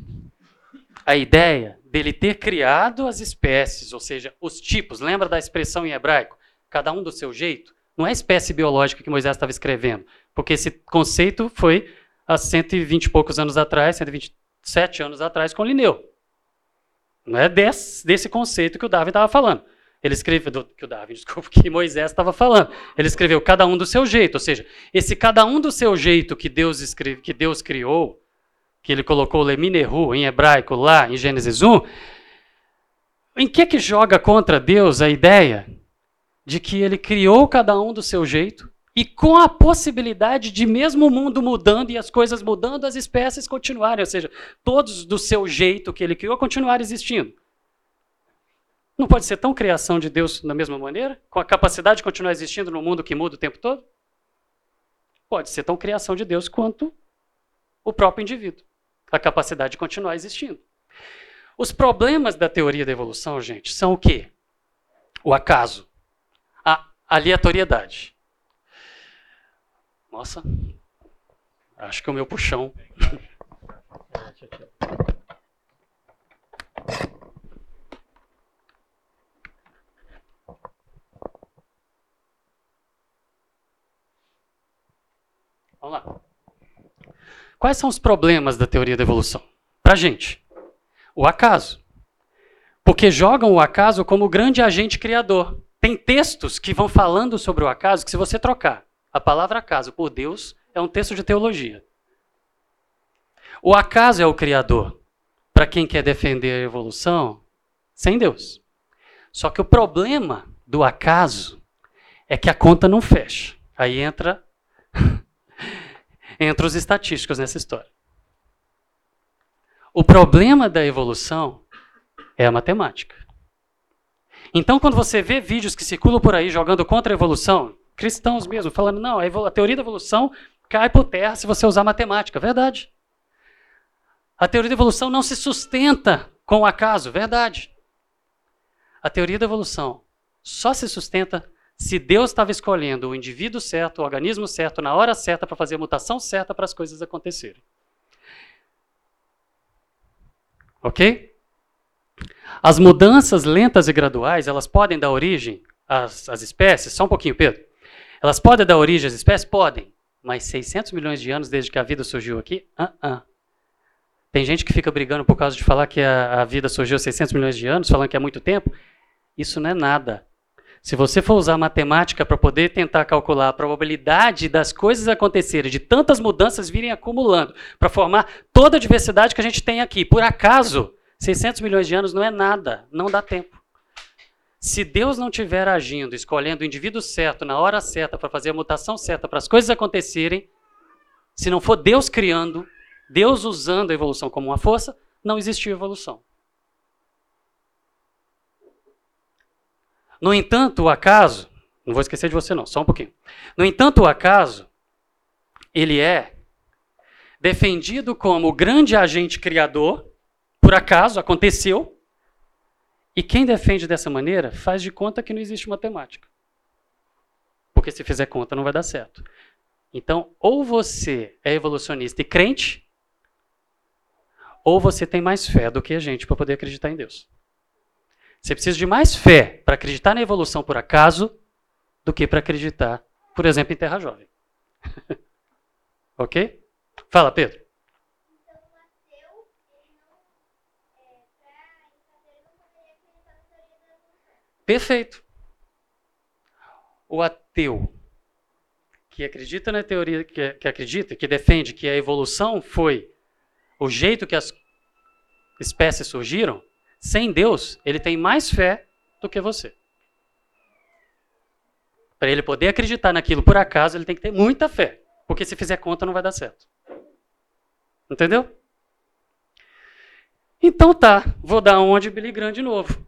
a ideia dele ter criado as espécies, ou seja, os tipos? Lembra da expressão em hebraico? Cada um do seu jeito? Não é espécie biológica que Moisés estava escrevendo, porque esse conceito foi há 120 e poucos anos atrás, 127 anos atrás, com Linneu. Não é desse, desse conceito que o Davi estava falando. Ele escreveu, que o Davi, desculpa, que Moisés estava falando. Ele escreveu cada um do seu jeito, ou seja, esse cada um do seu jeito que Deus, escreve, que Deus criou, que ele colocou Lemineru em hebraico lá em Gênesis 1, em que que joga contra Deus a ideia de que ele criou cada um do seu jeito e com a possibilidade de mesmo o mundo mudando e as coisas mudando, as espécies continuarem, ou seja, todos do seu jeito que ele criou continuar existindo. Não pode ser tão criação de Deus da mesma maneira, com a capacidade de continuar existindo no mundo que muda o tempo todo? Pode ser tão criação de Deus quanto o próprio indivíduo, a capacidade de continuar existindo. Os problemas da teoria da evolução, gente, são o quê? O acaso, a aleatoriedade. Nossa, acho que é o meu puxão. Vamos lá. Quais são os problemas da teoria da evolução? Para a gente, o acaso. Porque jogam o acaso como grande agente criador. Tem textos que vão falando sobre o acaso que, se você trocar a palavra acaso por Deus é um texto de teologia. O acaso é o criador. Para quem quer defender a evolução, sem Deus. Só que o problema do acaso é que a conta não fecha. Aí entra entra os estatísticos nessa história. O problema da evolução é a matemática. Então, quando você vê vídeos que circulam por aí jogando contra a evolução, cristãos mesmo, falando, não, a, teoria da evolução cai por terra se você usar matemática. Verdade. A teoria da evolução não se sustenta com o acaso. Verdade. A teoria da evolução só se sustenta se Deus estava escolhendo o indivíduo certo, o organismo certo, na hora certa, para fazer a mutação certa para as coisas acontecerem. Ok? As mudanças lentas e graduais, elas podem dar origem às, às espécies. Só um pouquinho, Pedro. Elas podem dar origem às espécies? Podem. Mas 600 milhões de anos desde que a vida surgiu aqui? Uh -uh. Tem gente que fica brigando por causa de falar que a, a vida surgiu há 600 milhões de anos, falando que é muito tempo. Isso não é nada. Se você for usar matemática para poder tentar calcular a probabilidade das coisas acontecerem, de tantas mudanças virem acumulando, para formar toda a diversidade que a gente tem aqui, por acaso, 600 milhões de anos não é nada, não dá tempo. Se Deus não estiver agindo, escolhendo o indivíduo certo, na hora certa, para fazer a mutação certa, para as coisas acontecerem, se não for Deus criando, Deus usando a evolução como uma força, não existiu evolução. No entanto, o acaso, não vou esquecer de você não, só um pouquinho. No entanto, o acaso, ele é defendido como o grande agente criador, por acaso aconteceu, e quem defende dessa maneira faz de conta que não existe matemática. Porque se fizer conta não vai dar certo. Então, ou você é evolucionista e crente, ou você tem mais fé do que a gente para poder acreditar em Deus. Você precisa de mais fé para acreditar na evolução por acaso do que para acreditar, por exemplo, em Terra Jovem. ok? Fala, Pedro. Perfeito. O ateu que acredita na teoria, que, que acredita, que defende que a evolução foi o jeito que as espécies surgiram, sem Deus, ele tem mais fé do que você. Para ele poder acreditar naquilo por acaso, ele tem que ter muita fé. Porque se fizer conta, não vai dar certo. Entendeu? Então tá, vou dar onde Billy Graham de novo.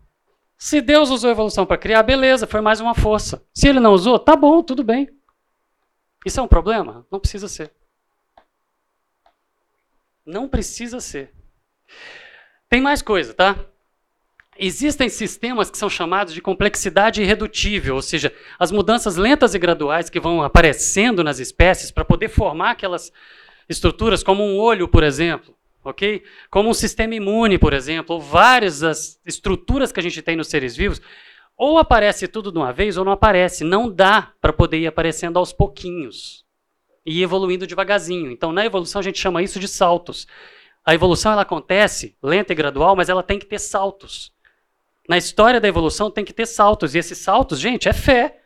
Se Deus usou a evolução para criar, beleza, foi mais uma força. Se ele não usou, tá bom, tudo bem. Isso é um problema? Não precisa ser. Não precisa ser. Tem mais coisa, tá? Existem sistemas que são chamados de complexidade irredutível, ou seja, as mudanças lentas e graduais que vão aparecendo nas espécies para poder formar aquelas estruturas, como um olho, por exemplo, ok? Como um sistema imune, por exemplo, ou várias estruturas que a gente tem nos seres vivos, ou aparece tudo de uma vez ou não aparece. Não dá para poder ir aparecendo aos pouquinhos e evoluindo devagarzinho. Então, na evolução, a gente chama isso de saltos. A evolução ela acontece lenta e gradual, mas ela tem que ter saltos. Na história da evolução tem que ter saltos. E esses saltos, gente, é fé.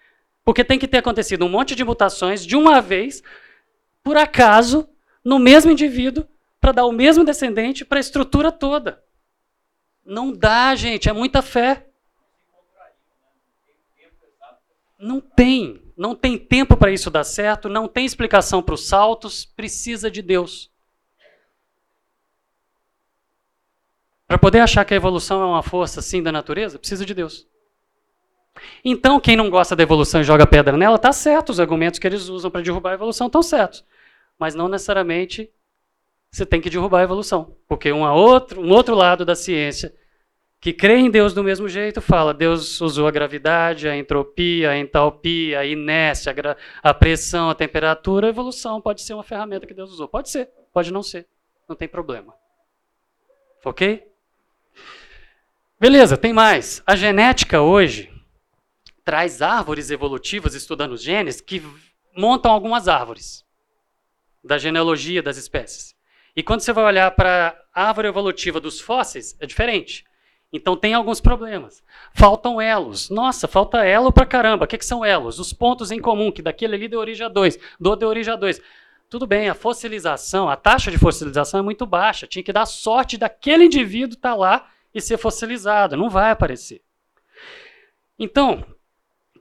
Porque tem que ter acontecido um monte de mutações de uma vez, por acaso, no mesmo indivíduo, para dar o mesmo descendente para a estrutura toda. Não dá, gente, é muita fé. Não tem. Não tem tempo para isso dar certo, não tem explicação para os saltos, precisa de Deus. Para poder achar que a evolução é uma força assim da natureza, precisa de Deus. Então, quem não gosta da evolução e joga pedra nela, está certo. Os argumentos que eles usam para derrubar a evolução estão certos. Mas não necessariamente você tem que derrubar a evolução. Porque um outro, um outro lado da ciência que crê em Deus do mesmo jeito fala: Deus usou a gravidade, a entropia, a entalpia, a inércia, a, a pressão, a temperatura, a evolução pode ser uma ferramenta que Deus usou. Pode ser, pode não ser. Não tem problema. Ok? Beleza, tem mais. A genética hoje traz árvores evolutivas estudando os genes que montam algumas árvores da genealogia das espécies. E quando você vai olhar para a árvore evolutiva dos fósseis, é diferente. Então tem alguns problemas. Faltam elos. Nossa, falta elo pra caramba. O que, que são elos? Os pontos em comum, que daquele ali deu origem a dois, do deu origem a dois. Tudo bem, a fossilização, a taxa de fossilização é muito baixa. Tinha que dar sorte daquele indivíduo estar tá lá e ser fossilizado. Não vai aparecer. Então,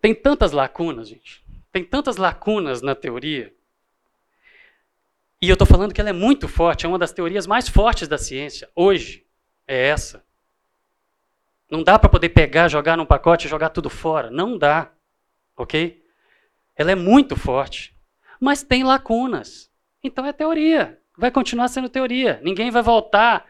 tem tantas lacunas, gente. Tem tantas lacunas na teoria. E eu estou falando que ela é muito forte, é uma das teorias mais fortes da ciência. Hoje, é essa. Não dá para poder pegar, jogar num pacote e jogar tudo fora. Não dá. Ok? Ela é muito forte. Mas tem lacunas. Então é teoria. Vai continuar sendo teoria. Ninguém vai voltar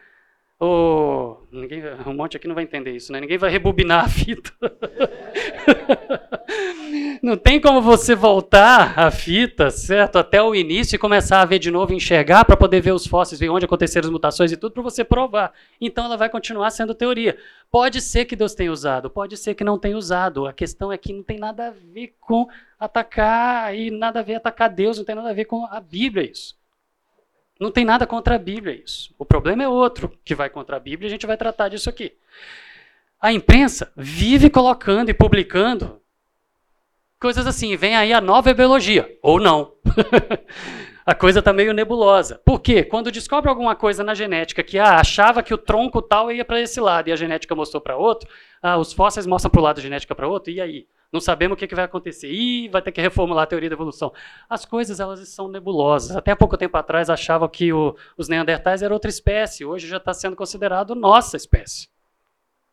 o, ninguém, um monte aqui não vai entender isso, né? Ninguém vai rebobinar a fita. não tem como você voltar a fita, certo? Até o início e começar a ver de novo, enxergar para poder ver os fósseis, ver onde aconteceram as mutações e tudo para você provar. Então ela vai continuar sendo teoria. Pode ser que Deus tenha usado, pode ser que não tenha usado. A questão é que não tem nada a ver com atacar e nada a ver atacar Deus, não tem nada a ver com a Bíblia isso. Não tem nada contra a Bíblia isso. O problema é outro que vai contra a Bíblia e a gente vai tratar disso aqui. A imprensa vive colocando e publicando coisas assim, vem aí a nova biologia, ou não. a coisa está meio nebulosa. Por quê? Quando descobre alguma coisa na genética que ah, achava que o tronco tal ia para esse lado e a genética mostrou para outro, ah, os fósseis mostram para o lado, a genética para outro, e aí? Não sabemos o que, que vai acontecer. Ih, vai ter que reformular a teoria da evolução. As coisas elas são nebulosas. Até pouco tempo atrás achavam que o, os neandertais eram outra espécie. Hoje já está sendo considerado nossa espécie.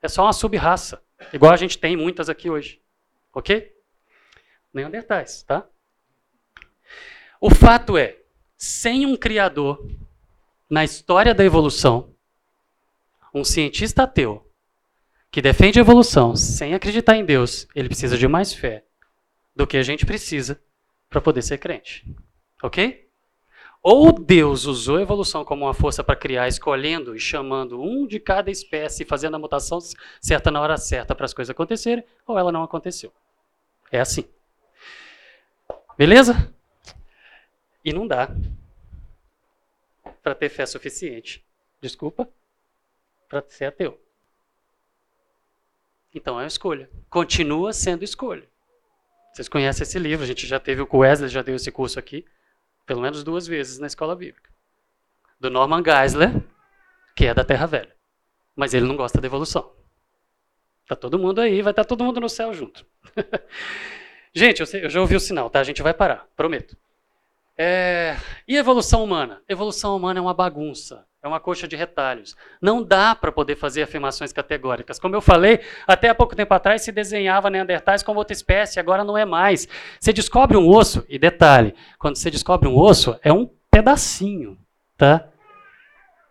É só uma sub-raça. Igual a gente tem muitas aqui hoje. Ok? Neandertais, tá? O fato é, sem um criador na história da evolução, um cientista ateu que defende a evolução sem acreditar em Deus, ele precisa de mais fé do que a gente precisa para poder ser crente. Ok? Ou Deus usou a evolução como uma força para criar, escolhendo e chamando um de cada espécie, fazendo a mutação certa na hora certa para as coisas acontecerem, ou ela não aconteceu. É assim. Beleza? E não dá para ter fé suficiente. Desculpa, para ser ateu. Então é uma escolha. Continua sendo escolha. Vocês conhecem esse livro, a gente já teve o Wesley, já deu esse curso aqui, pelo menos duas vezes na escola bíblica. Do Norman Geisler, que é da Terra Velha. Mas ele não gosta da evolução. Tá todo mundo aí, vai estar tá todo mundo no céu junto. gente, eu, já ouvi o sinal, tá? A gente vai parar, prometo. É, e evolução humana? Evolução humana é uma bagunça, é uma coxa de retalhos. Não dá para poder fazer afirmações categóricas. Como eu falei, até há pouco tempo atrás se desenhava Neandertais como outra espécie, agora não é mais. Você descobre um osso, e detalhe, quando você descobre um osso, é um pedacinho, tá?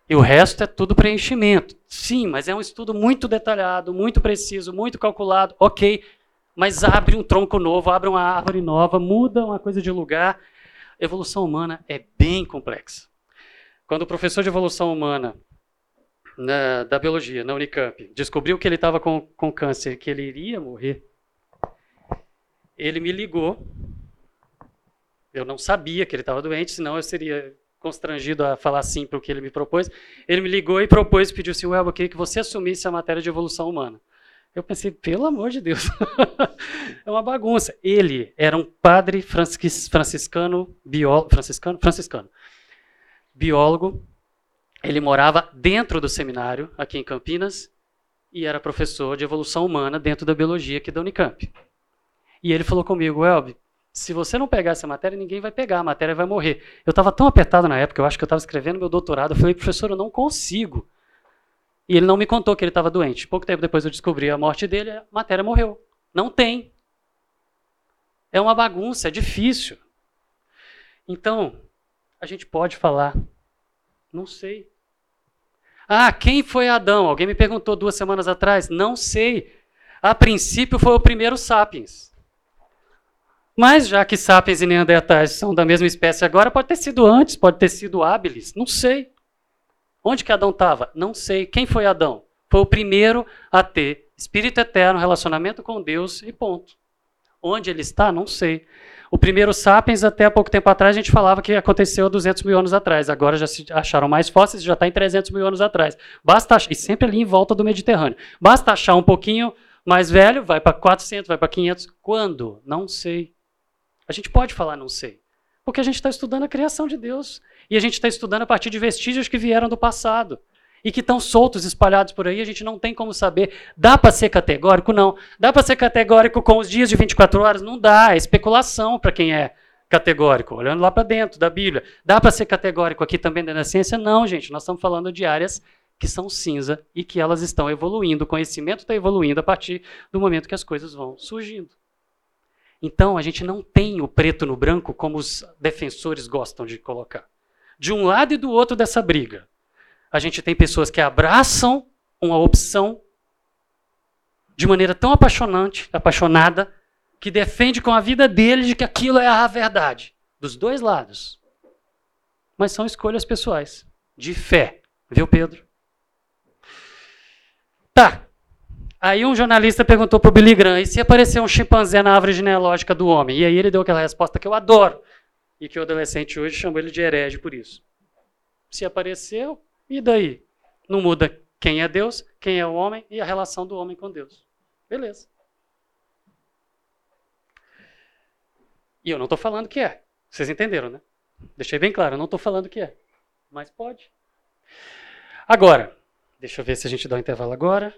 E o resto é tudo preenchimento. Sim, mas é um estudo muito detalhado, muito preciso, muito calculado, ok. Mas abre um tronco novo, abre uma árvore nova, muda uma coisa de lugar evolução humana é bem complexa. Quando o professor de evolução humana na, da biologia, na Unicamp, descobriu que ele estava com, com câncer, que ele iria morrer, ele me ligou. Eu não sabia que ele estava doente, senão eu seria constrangido a falar sim para o que ele me propôs. Ele me ligou e propôs, pediu assim, Well, eu queria que você assumisse a matéria de evolução humana. Eu pensei, pelo amor de Deus, é uma bagunça. Ele era um padre francis, franciscano, biólogo, franciscano, franciscano, biólogo. Ele morava dentro do seminário, aqui em Campinas, e era professor de evolução humana dentro da biologia aqui da Unicamp. E ele falou comigo, Elbi, se você não pegar essa matéria, ninguém vai pegar, a matéria vai morrer. Eu estava tão apertado na época, eu acho que eu estava escrevendo meu doutorado, eu falei, professor, eu não consigo. E ele não me contou que ele estava doente. Pouco tempo depois eu descobri a morte dele, a matéria morreu. Não tem. É uma bagunça, é difícil. Então, a gente pode falar, não sei. Ah, quem foi Adão? Alguém me perguntou duas semanas atrás. Não sei. A princípio foi o primeiro Sapiens. Mas já que Sapiens e Neandertais são da mesma espécie agora, pode ter sido antes, pode ter sido Habilis, não sei. Onde que Adão estava? Não sei. Quem foi Adão? Foi o primeiro a ter espírito eterno, relacionamento com Deus e ponto. Onde ele está? Não sei. O primeiro Sapiens, até há pouco tempo atrás, a gente falava que aconteceu 200 mil anos atrás. Agora já se acharam mais fósseis, já está em 300 mil anos atrás. Basta achar, e sempre ali em volta do Mediterrâneo. Basta achar um pouquinho mais velho, vai para 400, vai para 500. Quando? Não sei. A gente pode falar não sei. Porque a gente está estudando a criação de Deus. E a gente está estudando a partir de vestígios que vieram do passado e que estão soltos, espalhados por aí, a gente não tem como saber. Dá para ser categórico? Não. Dá para ser categórico com os dias de 24 horas? Não dá. É especulação para quem é categórico, olhando lá para dentro da Bíblia. Dá para ser categórico aqui também da ciência? Não, gente. Nós estamos falando de áreas que são cinza e que elas estão evoluindo. O conhecimento está evoluindo a partir do momento que as coisas vão surgindo. Então, a gente não tem o preto no branco como os defensores gostam de colocar de um lado e do outro dessa briga. A gente tem pessoas que abraçam uma opção de maneira tão apaixonante, apaixonada, que defende com a vida dele de que aquilo é a verdade. Dos dois lados. Mas são escolhas pessoais, de fé. Viu, Pedro? Tá. Aí um jornalista perguntou para o Billy Graham, e se aparecer um chimpanzé na árvore genealógica do homem? E aí ele deu aquela resposta que eu adoro e que o adolescente hoje chama ele de herege por isso. Se apareceu, e daí? Não muda quem é Deus, quem é o homem e a relação do homem com Deus. Beleza. E eu não estou falando que é. Vocês entenderam, né? Deixei bem claro, eu não estou falando que é. Mas pode. Agora, deixa eu ver se a gente dá um intervalo agora.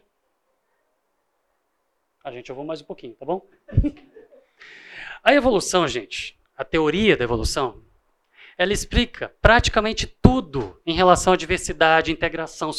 A gente, eu vou mais um pouquinho, tá bom? a evolução, gente, a teoria da evolução, ela explica praticamente tudo em relação à diversidade, integração,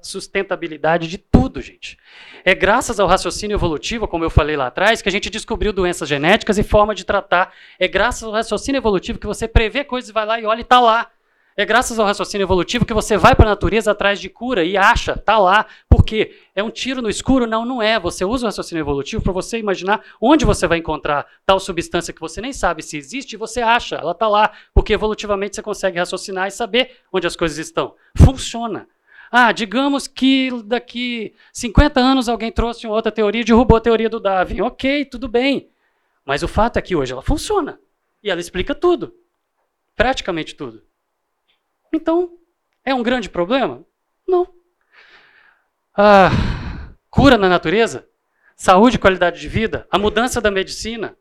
sustentabilidade de tudo, gente. É graças ao raciocínio evolutivo, como eu falei lá atrás, que a gente descobriu doenças genéticas e forma de tratar. É graças ao raciocínio evolutivo que você prevê coisas, vai lá e olha e está lá. É graças ao raciocínio evolutivo que você vai para a natureza atrás de cura e acha, tá lá. Por quê? É um tiro no escuro? Não, não é. Você usa o raciocínio evolutivo para você imaginar onde você vai encontrar tal substância que você nem sabe se existe e você acha, ela tá lá, porque evolutivamente você consegue raciocinar e saber onde as coisas estão. Funciona. Ah, digamos que daqui 50 anos alguém trouxe uma outra teoria e derrubou a teoria do Darwin. OK, tudo bem. Mas o fato é que hoje ela funciona. E ela explica tudo. Praticamente tudo. Então, é um grande problema? Não. Ah, cura na natureza? Saúde e qualidade de vida? A mudança da medicina?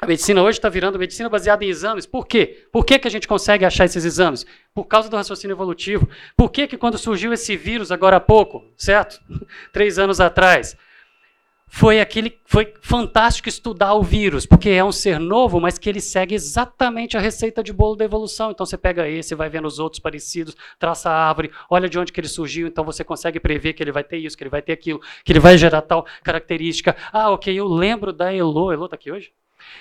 A medicina hoje está virando medicina baseada em exames. Por quê? Por que, que a gente consegue achar esses exames? Por causa do raciocínio evolutivo. Por que, que quando surgiu esse vírus agora há pouco, certo? Três anos atrás, foi aquele foi fantástico estudar o vírus, porque é um ser novo, mas que ele segue exatamente a receita de bolo da evolução. Então você pega esse, vai vendo os outros parecidos, traça a árvore, olha de onde que ele surgiu, então você consegue prever que ele vai ter isso, que ele vai ter aquilo, que ele vai gerar tal característica. Ah, ok, eu lembro da Elo, Elo tá aqui hoje?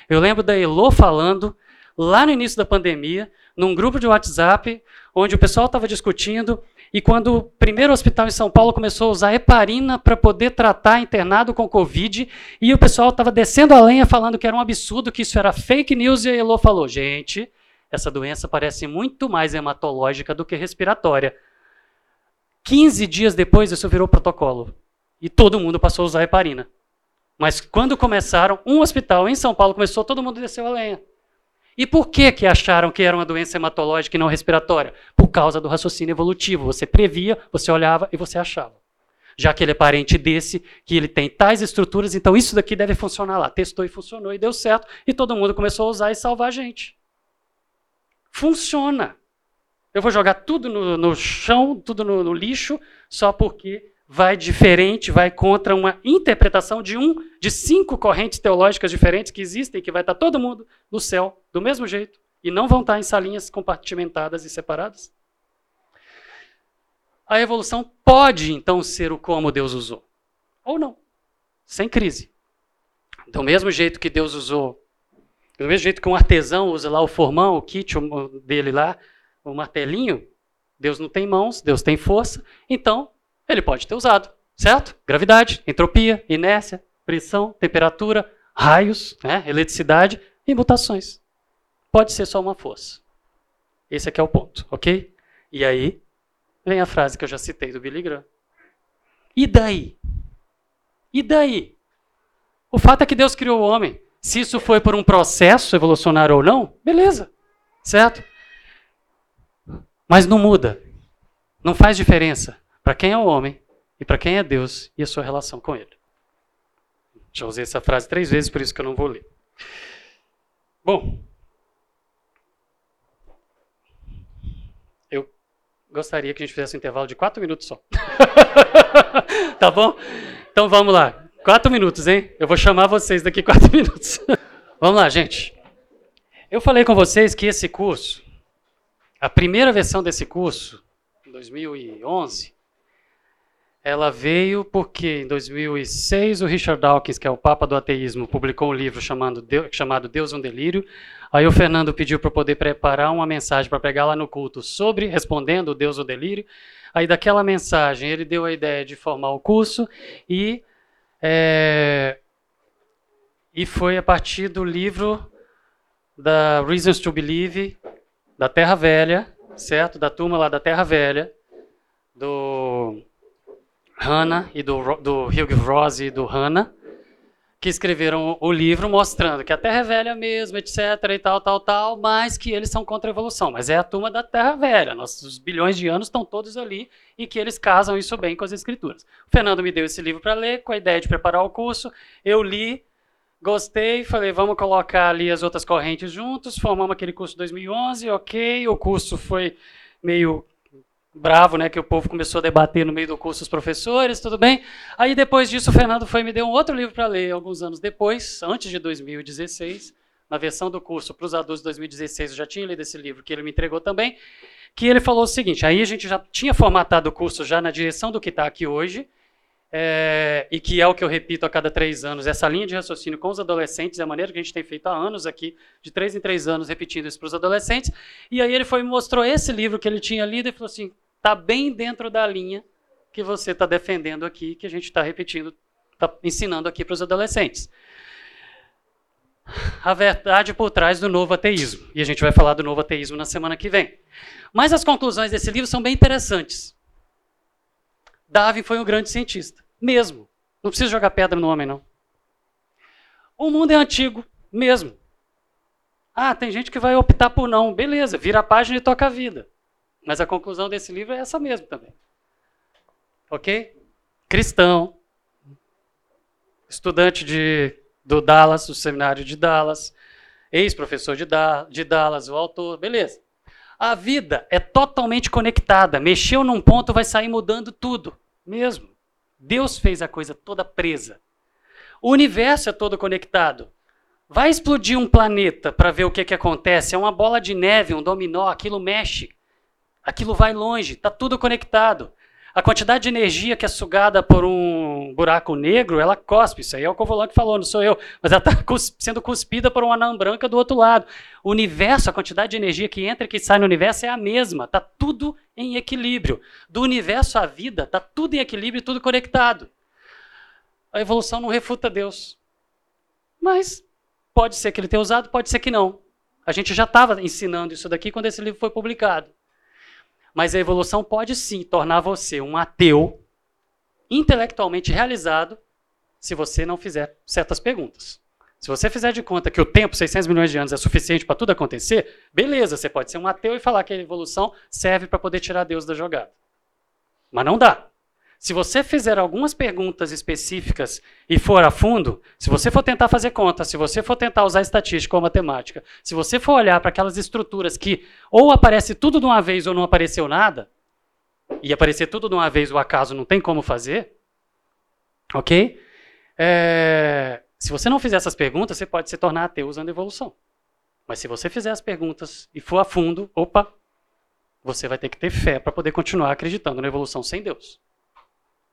Eu lembro da Elo falando lá no início da pandemia, num grupo de WhatsApp, onde o pessoal estava discutindo e quando o primeiro hospital em São Paulo começou a usar heparina para poder tratar internado com Covid, e o pessoal estava descendo a lenha falando que era um absurdo, que isso era fake news, e a Elo falou: gente, essa doença parece muito mais hematológica do que respiratória. 15 dias depois, isso virou protocolo. E todo mundo passou a usar heparina. Mas quando começaram, um hospital em São Paulo começou, todo mundo desceu a lenha. E por que, que acharam que era uma doença hematológica e não respiratória? Por causa do raciocínio evolutivo. Você previa, você olhava e você achava. Já que ele é parente desse, que ele tem tais estruturas, então isso daqui deve funcionar lá. Testou e funcionou e deu certo, e todo mundo começou a usar e salvar a gente. Funciona. Eu vou jogar tudo no, no chão, tudo no, no lixo, só porque vai diferente, vai contra uma interpretação de um de cinco correntes teológicas diferentes que existem, que vai estar todo mundo no céu do mesmo jeito e não vão estar em salinhas compartimentadas e separadas? A evolução pode então ser o como Deus usou, ou não, sem crise. Do mesmo jeito que Deus usou, do mesmo jeito que um artesão usa lá o formão, o kit dele lá, o martelinho, Deus não tem mãos, Deus tem força, então ele pode ter usado, certo? Gravidade, entropia, inércia, pressão, temperatura, raios, né, eletricidade e mutações. Pode ser só uma força. Esse aqui é o ponto, ok? E aí vem a frase que eu já citei do Billy Graham. E daí? E daí? O fato é que Deus criou o homem. Se isso foi por um processo evolucionário ou não, beleza, certo? Mas não muda. Não faz diferença para quem é o homem e para quem é Deus e a sua relação com ele. Já usei essa frase três vezes, por isso que eu não vou ler. Bom, eu gostaria que a gente fizesse um intervalo de quatro minutos só. tá bom? Então vamos lá. Quatro minutos, hein? Eu vou chamar vocês daqui quatro minutos. vamos lá, gente. Eu falei com vocês que esse curso, a primeira versão desse curso, em 2011, ela veio porque em 2006 o Richard Dawkins, que é o papa do ateísmo, publicou um livro chamado Deus, chamado Deus um Delírio. Aí o Fernando pediu para poder preparar uma mensagem para pegar lá no culto sobre respondendo Deus o Delírio. Aí daquela mensagem ele deu a ideia de formar o curso e é, e foi a partir do livro da Reasons to Believe da Terra Velha, certo? Da turma lá da Terra Velha, do Hannah e do, do Hugh Ross e do Hannah, que escreveram o livro mostrando que a Terra é velha mesmo, etc, e tal, tal, tal, mas que eles são contra a evolução. Mas é a turma da Terra velha, nossos bilhões de anos estão todos ali e que eles casam isso bem com as escrituras. O Fernando me deu esse livro para ler, com a ideia de preparar o curso. Eu li, gostei, falei, vamos colocar ali as outras correntes juntos, formamos aquele curso 2011, ok, o curso foi meio bravo, né, que o povo começou a debater no meio do curso os professores, tudo bem. Aí depois disso o Fernando foi me deu um outro livro para ler alguns anos depois, antes de 2016, na versão do curso para os adultos de 2016, eu já tinha lido esse livro que ele me entregou também, que ele falou o seguinte, aí a gente já tinha formatado o curso já na direção do que está aqui hoje, é, e que é o que eu repito a cada três anos, essa linha de raciocínio com os adolescentes, é a maneira que a gente tem feito há anos aqui, de três em três anos, repetindo isso para os adolescentes. E aí ele foi mostrou esse livro que ele tinha lido e falou assim: está bem dentro da linha que você está defendendo aqui, que a gente está repetindo, está ensinando aqui para os adolescentes. A verdade por trás do novo ateísmo. E a gente vai falar do novo ateísmo na semana que vem. Mas as conclusões desse livro são bem interessantes. Darwin foi um grande cientista, mesmo. Não precisa jogar pedra no homem, não. O mundo é antigo, mesmo. Ah, tem gente que vai optar por não. Beleza, vira a página e toca a vida. Mas a conclusão desse livro é essa mesmo também. Ok? Cristão, estudante de, do Dallas, do seminário de Dallas, ex-professor de, da, de Dallas, o autor, beleza. A vida é totalmente conectada. Mexeu num ponto, vai sair mudando tudo. Mesmo. Deus fez a coisa toda presa. O universo é todo conectado. Vai explodir um planeta para ver o que, que acontece. É uma bola de neve, um dominó, aquilo mexe. Aquilo vai longe, está tudo conectado. A quantidade de energia que é sugada por um buraco negro, ela cospe. Isso aí é o Covolan que falou, não sou eu. Mas ela está sendo cuspida por uma anã branca do outro lado. O universo, a quantidade de energia que entra e que sai no universo é a mesma. Está tudo em equilíbrio. Do universo à vida, está tudo em equilíbrio tudo conectado. A evolução não refuta Deus. Mas pode ser que ele tenha usado, pode ser que não. A gente já estava ensinando isso daqui quando esse livro foi publicado. Mas a evolução pode sim tornar você um ateu intelectualmente realizado se você não fizer certas perguntas. Se você fizer de conta que o tempo, 600 milhões de anos, é suficiente para tudo acontecer, beleza, você pode ser um ateu e falar que a evolução serve para poder tirar Deus da jogada. Mas não dá. Se você fizer algumas perguntas específicas e for a fundo, se você for tentar fazer conta, se você for tentar usar estatística ou matemática, se você for olhar para aquelas estruturas que ou aparece tudo de uma vez ou não apareceu nada, e aparecer tudo de uma vez o acaso não tem como fazer, ok? É, se você não fizer essas perguntas, você pode se tornar ateu usando evolução. Mas se você fizer as perguntas e for a fundo, opa, você vai ter que ter fé para poder continuar acreditando na evolução sem Deus.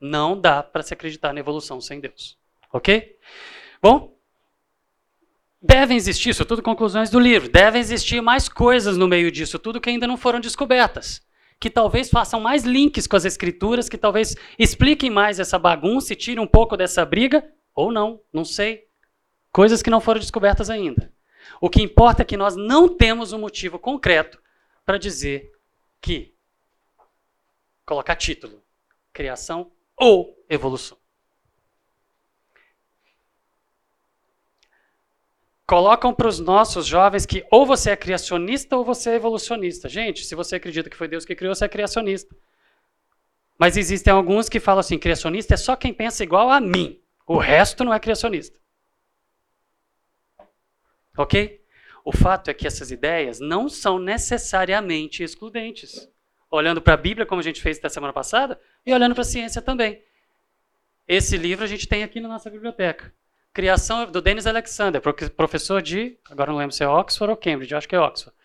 Não dá para se acreditar na evolução sem Deus. Ok? Bom, devem existir, isso tudo conclusões do livro, devem existir mais coisas no meio disso tudo que ainda não foram descobertas. Que talvez façam mais links com as escrituras, que talvez expliquem mais essa bagunça e tirem um pouco dessa briga, ou não, não sei. Coisas que não foram descobertas ainda. O que importa é que nós não temos um motivo concreto para dizer que colocar título, criação ou evolução. Colocam para os nossos jovens que ou você é criacionista ou você é evolucionista. Gente, se você acredita que foi Deus que criou, você é criacionista. Mas existem alguns que falam assim: criacionista é só quem pensa igual a mim. O resto não é criacionista. Ok? O fato é que essas ideias não são necessariamente excludentes olhando para a Bíblia, como a gente fez da semana passada, e olhando para a ciência também. Esse livro a gente tem aqui na nossa biblioteca. Criação do Dennis Alexander, professor de, agora não lembro se é Oxford ou Cambridge, acho que é Oxford.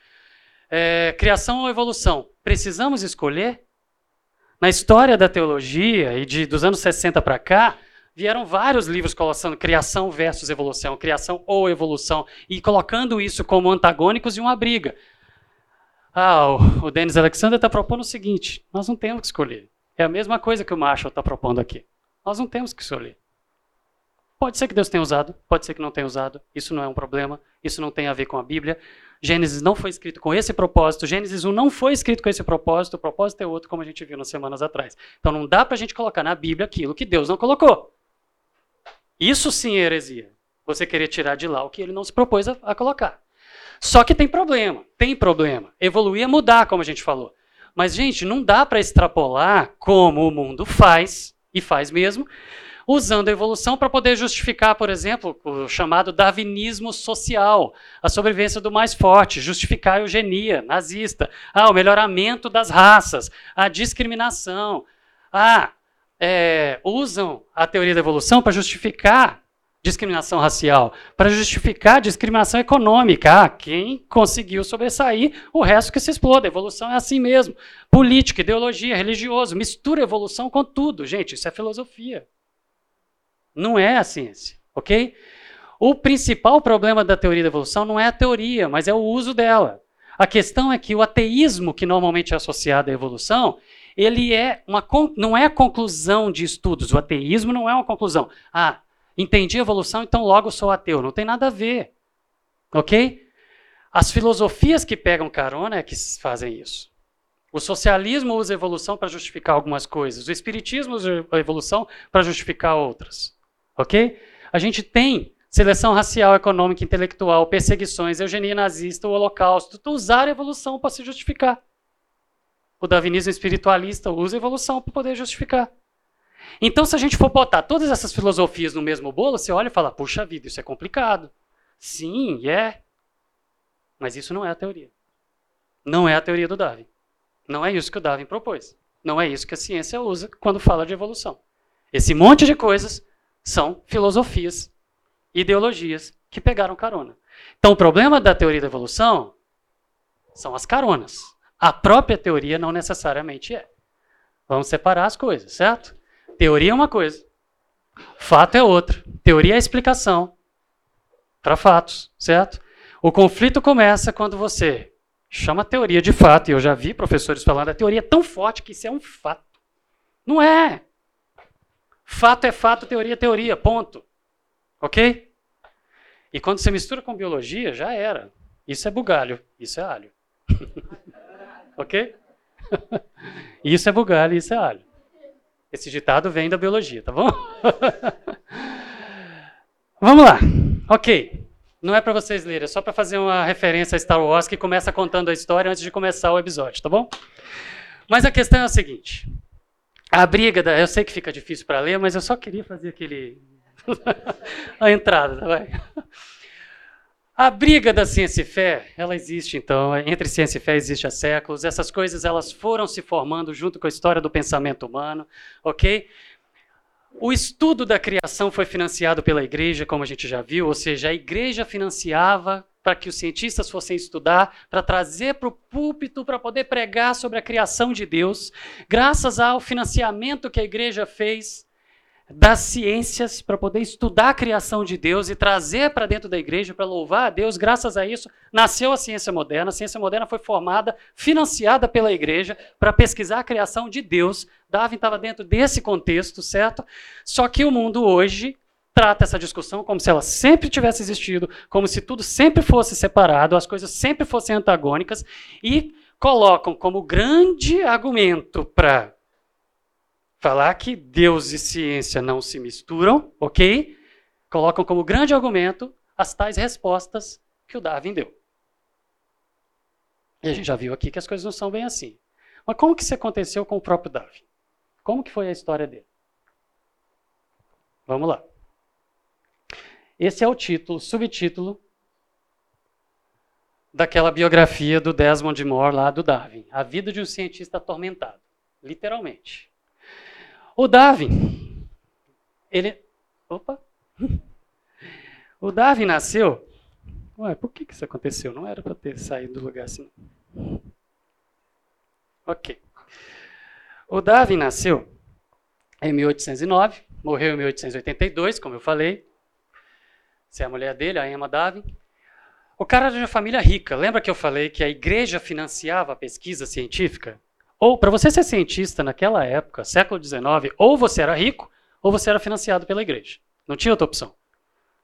É, criação ou evolução? Precisamos escolher? Na história da teologia e de, dos anos 60 para cá, vieram vários livros colocando criação versus evolução, criação ou evolução, e colocando isso como antagônicos e uma briga. Ah, o, o Alexander está propondo o seguinte: nós não temos que escolher. É a mesma coisa que o Marshall está propondo aqui. Nós não temos que escolher. Pode ser que Deus tenha usado, pode ser que não tenha usado. Isso não é um problema. Isso não tem a ver com a Bíblia. Gênesis não foi escrito com esse propósito. Gênesis 1 não foi escrito com esse propósito. O propósito é outro, como a gente viu nas semanas atrás. Então não dá para a gente colocar na Bíblia aquilo que Deus não colocou. Isso sim é heresia. Você querer tirar de lá o que ele não se propôs a, a colocar. Só que tem problema, tem problema. Evoluir é mudar, como a gente falou. Mas, gente, não dá para extrapolar como o mundo faz, e faz mesmo, usando a evolução para poder justificar, por exemplo, o chamado darwinismo social, a sobrevivência do mais forte, justificar a eugenia nazista, ah, o melhoramento das raças, a discriminação. Ah, é, usam a teoria da evolução para justificar discriminação racial, para justificar discriminação econômica. Ah, quem conseguiu sobressair, o resto que se exploda. Evolução é assim mesmo. Política, ideologia, religioso, mistura evolução com tudo. Gente, isso é filosofia. Não é a ciência, ok? O principal problema da teoria da evolução não é a teoria, mas é o uso dela. A questão é que o ateísmo, que normalmente é associado à evolução, ele é uma, não é a conclusão de estudos. O ateísmo não é uma conclusão. Ah, Entendi evolução, então logo sou ateu. Não tem nada a ver. Ok? As filosofias que pegam carona é que fazem isso. O socialismo usa evolução para justificar algumas coisas. O espiritismo usa evolução para justificar outras. Ok? A gente tem seleção racial, econômica, intelectual, perseguições, eugenia nazista, o holocausto. Usar a evolução para se justificar. O darwinismo espiritualista usa evolução para poder justificar. Então, se a gente for botar todas essas filosofias no mesmo bolo, você olha e fala: puxa vida, isso é complicado. Sim, é. Mas isso não é a teoria. Não é a teoria do Darwin. Não é isso que o Darwin propôs. Não é isso que a ciência usa quando fala de evolução. Esse monte de coisas são filosofias ideologias que pegaram carona. Então, o problema da teoria da evolução são as caronas. A própria teoria não necessariamente é. Vamos separar as coisas, certo? Teoria é uma coisa, fato é outra. Teoria é explicação para fatos, certo? O conflito começa quando você chama a teoria de fato, e eu já vi professores falando, a teoria é tão forte que isso é um fato. Não é. Fato é fato, teoria é teoria, ponto. Ok? E quando você mistura com biologia, já era. Isso é bugalho, isso é alho. ok? isso é bugalho, isso é alho. Esse ditado vem da biologia, tá bom? Vamos lá. Ok. Não é para vocês lerem, é só para fazer uma referência a Star Wars que começa contando a história antes de começar o episódio, tá bom? Mas a questão é a seguinte: a briga, da, eu sei que fica difícil para ler, mas eu só queria fazer aquele a entrada, vai. A briga da ciência e fé, ela existe então, entre ciência e fé existe há séculos. Essas coisas elas foram se formando junto com a história do pensamento humano, ok? O estudo da criação foi financiado pela igreja, como a gente já viu, ou seja, a igreja financiava para que os cientistas fossem estudar, para trazer para o púlpito, para poder pregar sobre a criação de Deus, graças ao financiamento que a igreja fez das ciências para poder estudar a criação de Deus e trazer para dentro da igreja para louvar a Deus. Graças a isso, nasceu a ciência moderna. A ciência moderna foi formada, financiada pela igreja para pesquisar a criação de Deus. Darwin estava dentro desse contexto, certo? Só que o mundo hoje trata essa discussão como se ela sempre tivesse existido, como se tudo sempre fosse separado, as coisas sempre fossem antagônicas e colocam como grande argumento para falar que Deus e ciência não se misturam, ok? Colocam como grande argumento as tais respostas que o Darwin deu. E a gente já viu aqui que as coisas não são bem assim. Mas como que isso aconteceu com o próprio Darwin? Como que foi a história dele? Vamos lá. Esse é o título, subtítulo daquela biografia do Desmond Moore lá do Darwin, A Vida de um Cientista Atormentado, literalmente. O Darwin, ele. Opa! O Darwin nasceu. Ué, por que, que isso aconteceu? Não era para ter saído do lugar assim. Ok. O Darwin nasceu em 1809, morreu em 1882, como eu falei. Essa é a mulher dele, a Emma Darwin. O cara era de uma família rica. Lembra que eu falei que a igreja financiava a pesquisa científica? Ou, para você ser cientista naquela época, século XIX, ou você era rico, ou você era financiado pela igreja. Não tinha outra opção.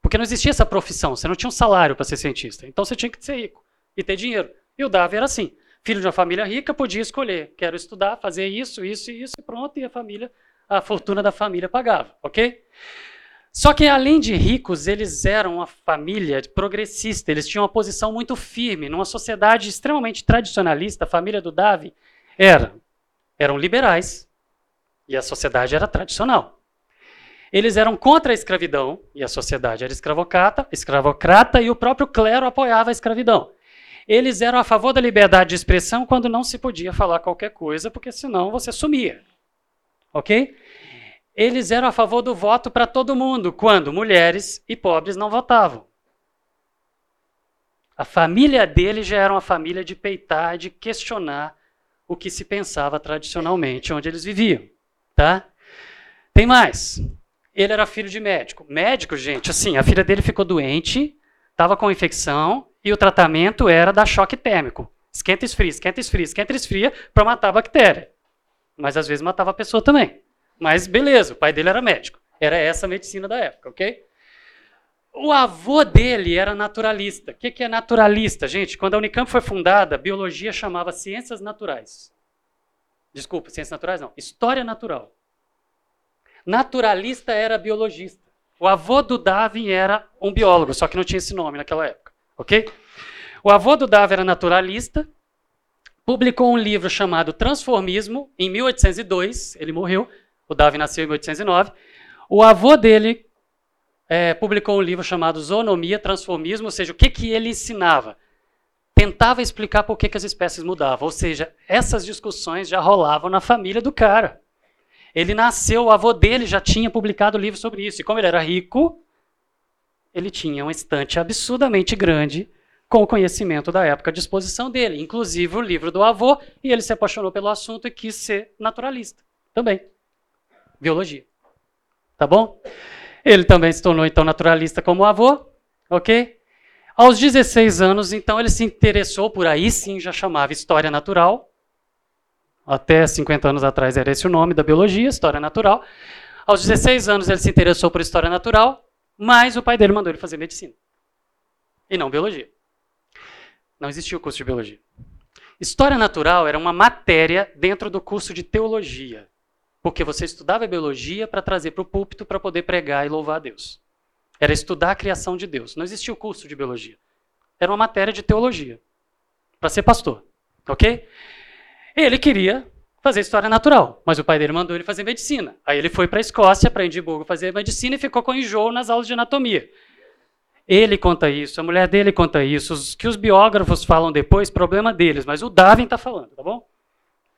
Porque não existia essa profissão, você não tinha um salário para ser cientista. Então você tinha que ser rico e ter dinheiro. E o Davi era assim. Filho de uma família rica podia escolher, quero estudar, fazer isso, isso e isso, e pronto, e a família, a fortuna da família pagava, ok? Só que além de ricos, eles eram uma família progressista, eles tinham uma posição muito firme, numa sociedade extremamente tradicionalista, a família do Davi era, eram liberais e a sociedade era tradicional. Eles eram contra a escravidão e a sociedade era escravocrata, escravocrata e o próprio clero apoiava a escravidão. Eles eram a favor da liberdade de expressão quando não se podia falar qualquer coisa, porque senão você sumia. Ok? Eles eram a favor do voto para todo mundo, quando mulheres e pobres não votavam. A família dele já era uma família de peitar, de questionar o que se pensava tradicionalmente onde eles viviam, tá? Tem mais. Ele era filho de médico. Médico, gente, assim, a filha dele ficou doente, estava com infecção e o tratamento era dar choque térmico. Esquenta, esfria, esquenta, esfria, esquenta, esfria para matar a bactéria. Mas às vezes matava a pessoa também. Mas beleza, o pai dele era médico. Era essa a medicina da época, ok? O avô dele era naturalista. O que é naturalista? Gente, quando a Unicamp foi fundada, biologia chamava ciências naturais. Desculpa, ciências naturais não. História natural. Naturalista era biologista. O avô do Darwin era um biólogo, só que não tinha esse nome naquela época. Ok? O avô do Darwin era naturalista, publicou um livro chamado Transformismo em 1802. Ele morreu. O Darwin nasceu em 1809. O avô dele é, publicou um livro chamado Zoonomia, Transformismo, ou seja, o que, que ele ensinava? Tentava explicar por que, que as espécies mudavam, ou seja, essas discussões já rolavam na família do cara. Ele nasceu, o avô dele já tinha publicado livro sobre isso, e como ele era rico, ele tinha uma estante absurdamente grande com o conhecimento da época à disposição dele, inclusive o livro do avô, e ele se apaixonou pelo assunto e quis ser naturalista também. Biologia. Tá bom? Ele também se tornou então naturalista como avô, ok? Aos 16 anos, então, ele se interessou por aí sim, já chamava história natural. Até 50 anos atrás era esse o nome da biologia, história natural. Aos 16 anos ele se interessou por história natural, mas o pai dele mandou ele fazer medicina. E não biologia. Não existia o curso de biologia. História natural era uma matéria dentro do curso de teologia. Porque você estudava biologia para trazer para o púlpito para poder pregar e louvar a Deus. Era estudar a criação de Deus. Não existia o curso de biologia. Era uma matéria de teologia. Para ser pastor. Ok? Ele queria fazer história natural, mas o pai dele mandou ele fazer medicina. Aí ele foi para a Escócia, para Edimburgo, fazer medicina e ficou com enjoo nas aulas de anatomia. Ele conta isso, a mulher dele conta isso, os que os biógrafos falam depois, problema deles, mas o Darwin está falando, tá bom?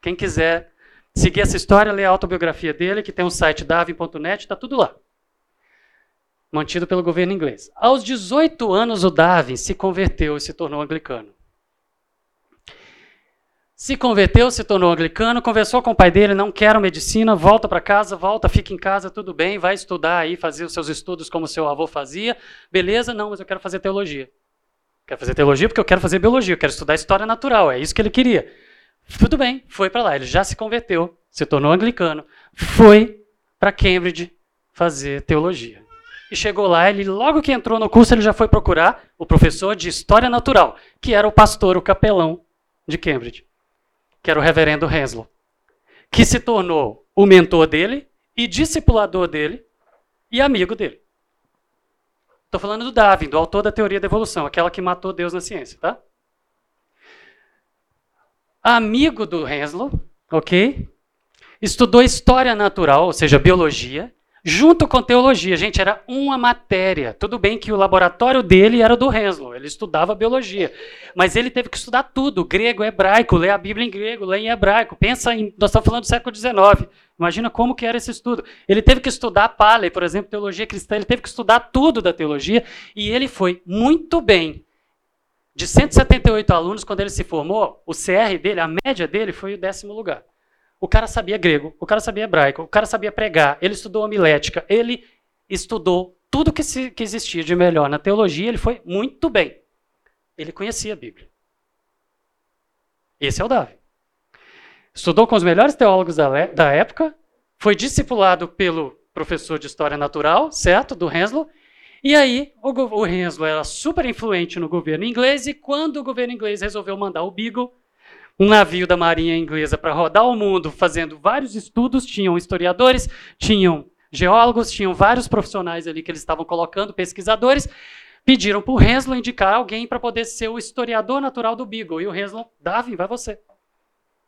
Quem quiser seguir essa história, lê a autobiografia dele, que tem um site darwin.net, está tudo lá. Mantido pelo governo inglês. Aos 18 anos, o Darwin se converteu e se tornou anglicano. Se converteu, se tornou anglicano, conversou com o pai dele, não quero medicina, volta para casa, volta, fica em casa, tudo bem, vai estudar aí, fazer os seus estudos como seu avô fazia. Beleza? Não, mas eu quero fazer teologia. Quero fazer teologia porque eu quero fazer biologia, eu quero estudar história natural, é isso que ele queria. Tudo bem, foi para lá, ele já se converteu, se tornou anglicano, foi para Cambridge fazer teologia. E chegou lá, ele logo que entrou no curso, ele já foi procurar o professor de história natural, que era o pastor, o capelão de Cambridge que era o reverendo Henslow, que se tornou o mentor dele e discipulador dele e amigo dele. Estou falando do Darwin, do autor da teoria da evolução, aquela que matou Deus na ciência, tá? Amigo do Henslow, ok? Estudou história natural, ou seja, biologia, junto com teologia. Gente, era uma matéria. Tudo bem que o laboratório dele era do Henslow, ele estudava biologia. Mas ele teve que estudar tudo: grego, hebraico, ler a Bíblia em grego, ler em hebraico. Pensa em. Nós estamos falando do século XIX. Imagina como que era esse estudo. Ele teve que estudar Paley, por exemplo, teologia cristã, ele teve que estudar tudo da teologia e ele foi muito bem. De 178 alunos, quando ele se formou, o CR dele, a média dele foi o décimo lugar. O cara sabia grego, o cara sabia hebraico, o cara sabia pregar, ele estudou homilética, ele estudou tudo que, se, que existia de melhor na teologia, ele foi muito bem. Ele conhecia a Bíblia. Esse é o Davi. Estudou com os melhores teólogos da, da época, foi discipulado pelo professor de História Natural, certo? Do Henslow. E aí, o, o Henslow era super influente no governo inglês, e quando o governo inglês resolveu mandar o Beagle um navio da marinha inglesa para rodar o mundo fazendo vários estudos, tinham historiadores, tinham geólogos, tinham vários profissionais ali que eles estavam colocando, pesquisadores, pediram para o Henslow indicar alguém para poder ser o historiador natural do Beagle. E o Henslow, Darwin, vai você.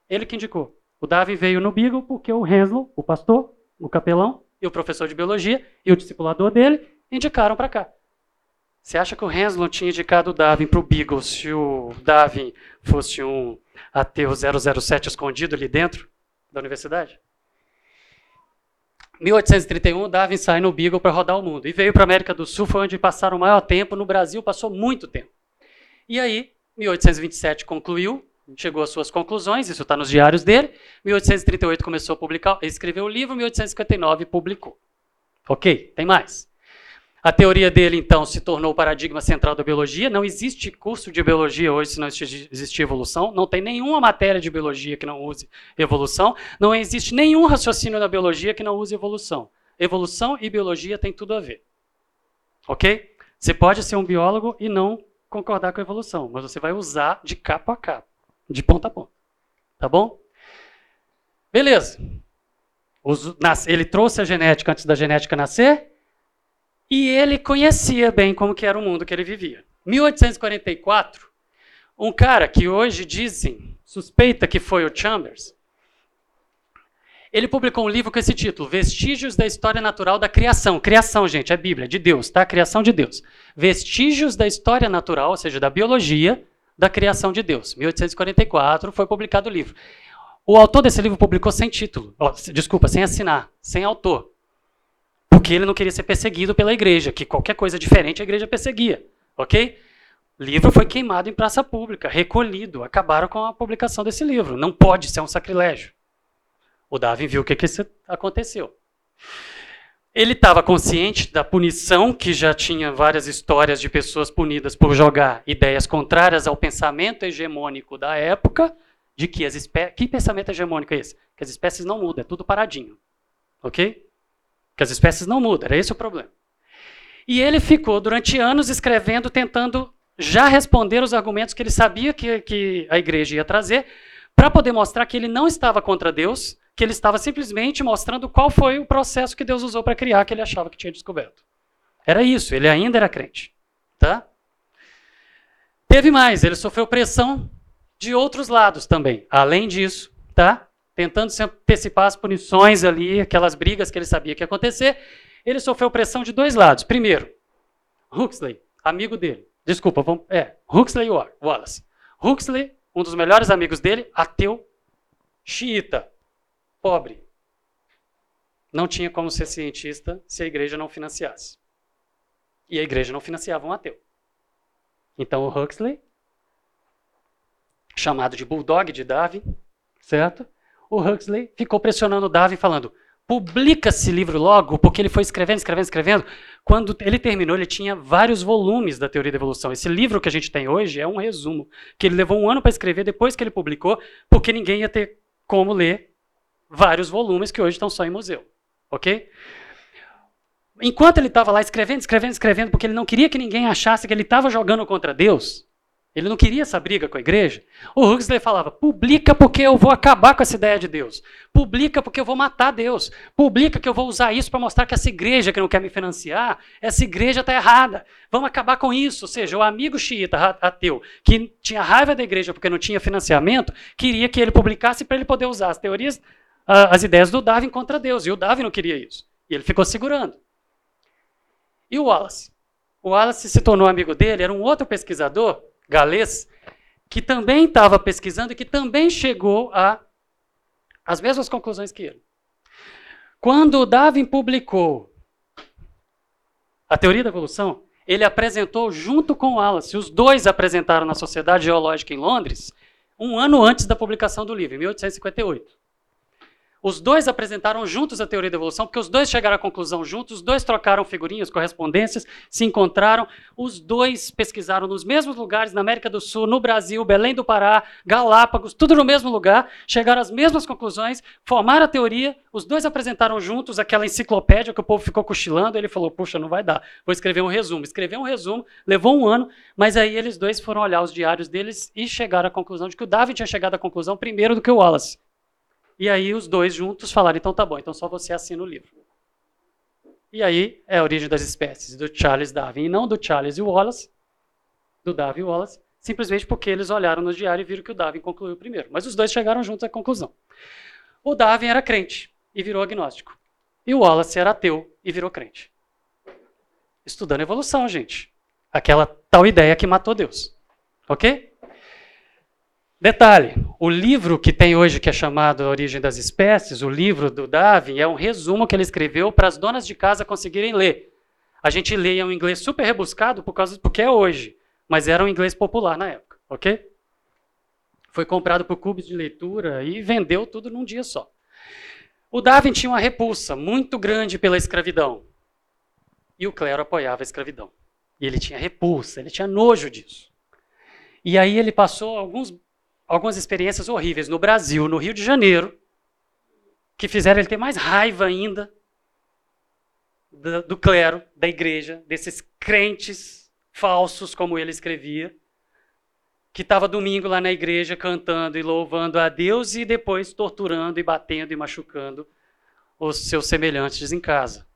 Ele que indicou. O Darwin veio no Beagle porque o Henslow, o pastor, o capelão e o professor de biologia e o discipulador dele indicaram para cá. Você acha que o Henslow tinha indicado o Darwin para o Beagle se o Darwin fosse um ateu 007 escondido ali dentro da universidade? 1831, Darwin sai no Beagle para rodar o mundo. E veio para a América do Sul, foi onde passaram o maior tempo. No Brasil, passou muito tempo. E aí, 1827 concluiu, chegou às suas conclusões, isso está nos diários dele. 1838 começou a publicar, escreveu o livro, 1859 publicou. Ok, tem mais. A teoria dele, então, se tornou o paradigma central da biologia. Não existe curso de biologia hoje se não existir evolução. Não tem nenhuma matéria de biologia que não use evolução. Não existe nenhum raciocínio da biologia que não use evolução. Evolução e biologia têm tudo a ver. Ok? Você pode ser um biólogo e não concordar com a evolução, mas você vai usar de capa a capa, de ponta a ponta. Tá bom? Beleza. Ele trouxe a genética antes da genética nascer e ele conhecia bem como que era o mundo que ele vivia. 1844, um cara que hoje dizem, suspeita que foi o Chambers, ele publicou um livro com esse título, Vestígios da História Natural da Criação. Criação, gente, é Bíblia, de Deus, tá? Criação de Deus. Vestígios da História Natural, ou seja, da biologia da criação de Deus. 1844 foi publicado o livro. O autor desse livro publicou sem título, desculpa, sem assinar, sem autor. Porque ele não queria ser perseguido pela igreja, que qualquer coisa diferente a igreja perseguia. Ok? Livro foi queimado em praça pública, recolhido. Acabaram com a publicação desse livro. Não pode ser um sacrilégio. O Darwin viu o que, que aconteceu. Ele estava consciente da punição, que já tinha várias histórias de pessoas punidas por jogar ideias contrárias ao pensamento hegemônico da época, de que as espécies. Que pensamento hegemônico é esse? Que as espécies não mudam, é tudo paradinho. Ok? Que as espécies não mudam, era esse o problema. E ele ficou durante anos escrevendo, tentando já responder os argumentos que ele sabia que, que a igreja ia trazer, para poder mostrar que ele não estava contra Deus, que ele estava simplesmente mostrando qual foi o processo que Deus usou para criar que ele achava que tinha descoberto. Era isso, ele ainda era crente. Tá? Teve mais, ele sofreu pressão de outros lados também. Além disso, tá? Tentando se antecipar as punições ali, aquelas brigas que ele sabia que ia acontecer, ele sofreu pressão de dois lados. Primeiro, Huxley, amigo dele. Desculpa, vamos, é, Huxley Wallace. Huxley, um dos melhores amigos dele, ateu, xiita pobre. Não tinha como ser cientista se a igreja não financiasse. E a igreja não financiava um ateu. Então o Huxley, chamado de Bulldog de Darwin, certo? O Huxley ficou pressionando o Darwin falando: publica esse livro logo, porque ele foi escrevendo, escrevendo, escrevendo. Quando ele terminou, ele tinha vários volumes da teoria da evolução. Esse livro que a gente tem hoje é um resumo, que ele levou um ano para escrever depois que ele publicou, porque ninguém ia ter como ler vários volumes que hoje estão só em museu. Ok? Enquanto ele estava lá escrevendo, escrevendo, escrevendo, porque ele não queria que ninguém achasse que ele estava jogando contra Deus, ele não queria essa briga com a igreja. O Huxley falava: publica porque eu vou acabar com essa ideia de Deus. Publica porque eu vou matar Deus. Publica que eu vou usar isso para mostrar que essa igreja que não quer me financiar, essa igreja está errada. Vamos acabar com isso. Ou seja, o amigo xiita ateu, que tinha raiva da igreja porque não tinha financiamento, queria que ele publicasse para ele poder usar as teorias as ideias do Darwin contra Deus. E o Darwin não queria isso. E ele ficou segurando. E o Wallace? O Wallace se tornou amigo dele, era um outro pesquisador galês que também estava pesquisando e que também chegou as mesmas conclusões que ele. Quando Darwin publicou a teoria da evolução, ele apresentou junto com Wallace, os dois apresentaram na Sociedade Geológica em Londres, um ano antes da publicação do livro, em 1858. Os dois apresentaram juntos a teoria da evolução, porque os dois chegaram à conclusão juntos, os dois trocaram figurinhas, correspondências, se encontraram, os dois pesquisaram nos mesmos lugares, na América do Sul, no Brasil, Belém do Pará, Galápagos, tudo no mesmo lugar, chegaram às mesmas conclusões, formaram a teoria, os dois apresentaram juntos aquela enciclopédia que o povo ficou cochilando, ele falou, puxa, não vai dar, vou escrever um resumo. Escreveu um resumo, levou um ano, mas aí eles dois foram olhar os diários deles e chegaram à conclusão de que o Darwin tinha chegado à conclusão primeiro do que o Wallace. E aí os dois juntos falaram, então tá bom, então só você assina o livro. E aí é a origem das espécies, do Charles Darwin, e não do Charles e Wallace, do Darwin e Wallace, simplesmente porque eles olharam no diário e viram que o Darwin concluiu primeiro. Mas os dois chegaram juntos à conclusão. O Darwin era crente e virou agnóstico. E o Wallace era ateu e virou crente. Estudando evolução, gente. Aquela tal ideia que matou Deus. Ok? Detalhe: o livro que tem hoje, que é chamado A Origem das Espécies, o livro do Darwin, é um resumo que ele escreveu para as donas de casa conseguirem ler. A gente lê em um inglês super rebuscado por causa, porque é hoje, mas era um inglês popular na época, ok? Foi comprado por clubes de leitura e vendeu tudo num dia só. O Darwin tinha uma repulsa muito grande pela escravidão. E o clero apoiava a escravidão. E ele tinha repulsa, ele tinha nojo disso. E aí ele passou alguns algumas experiências horríveis no Brasil, no Rio de Janeiro, que fizeram ele ter mais raiva ainda do, do clero, da igreja, desses crentes falsos, como ele escrevia, que estava domingo lá na igreja cantando e louvando a Deus e depois torturando e batendo e machucando os seus semelhantes em casa.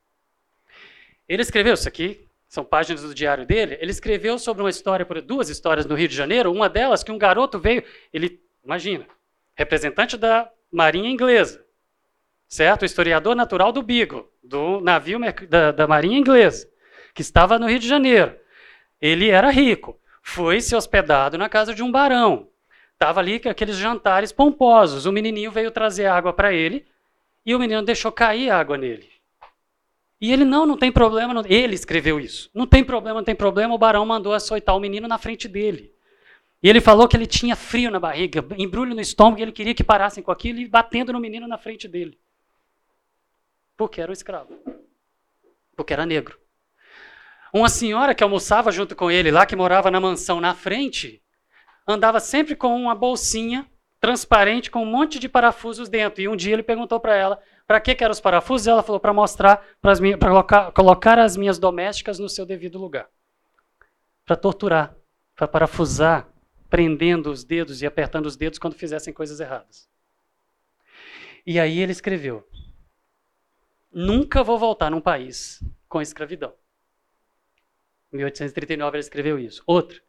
Ele escreveu isso aqui, são páginas do diário dele, ele escreveu sobre uma história, duas histórias no Rio de Janeiro, uma delas que um garoto veio, ele, imagina, representante da Marinha Inglesa, certo? O historiador natural do Beagle, do navio da, da Marinha Inglesa, que estava no Rio de Janeiro. Ele era rico, foi se hospedado na casa de um barão. Estava ali aqueles jantares pomposos. O menininho veio trazer água para ele e o menino deixou cair água nele. E ele, não, não tem problema. Não... Ele escreveu isso. Não tem problema, não tem problema. O barão mandou açoitar o menino na frente dele. E ele falou que ele tinha frio na barriga, embrulho no estômago, e ele queria que parassem com aquilo e batendo no menino na frente dele. Porque era um escravo. Porque era negro. Uma senhora que almoçava junto com ele lá, que morava na mansão na frente, andava sempre com uma bolsinha transparente com um monte de parafusos dentro. E um dia ele perguntou para ela para que, que eram os parafusos. Ela falou para mostrar, para colocar, colocar as minhas domésticas no seu devido lugar. Para torturar, para parafusar, prendendo os dedos e apertando os dedos quando fizessem coisas erradas. E aí ele escreveu: Nunca vou voltar num país com escravidão. Em 1839 ele escreveu isso. Outro.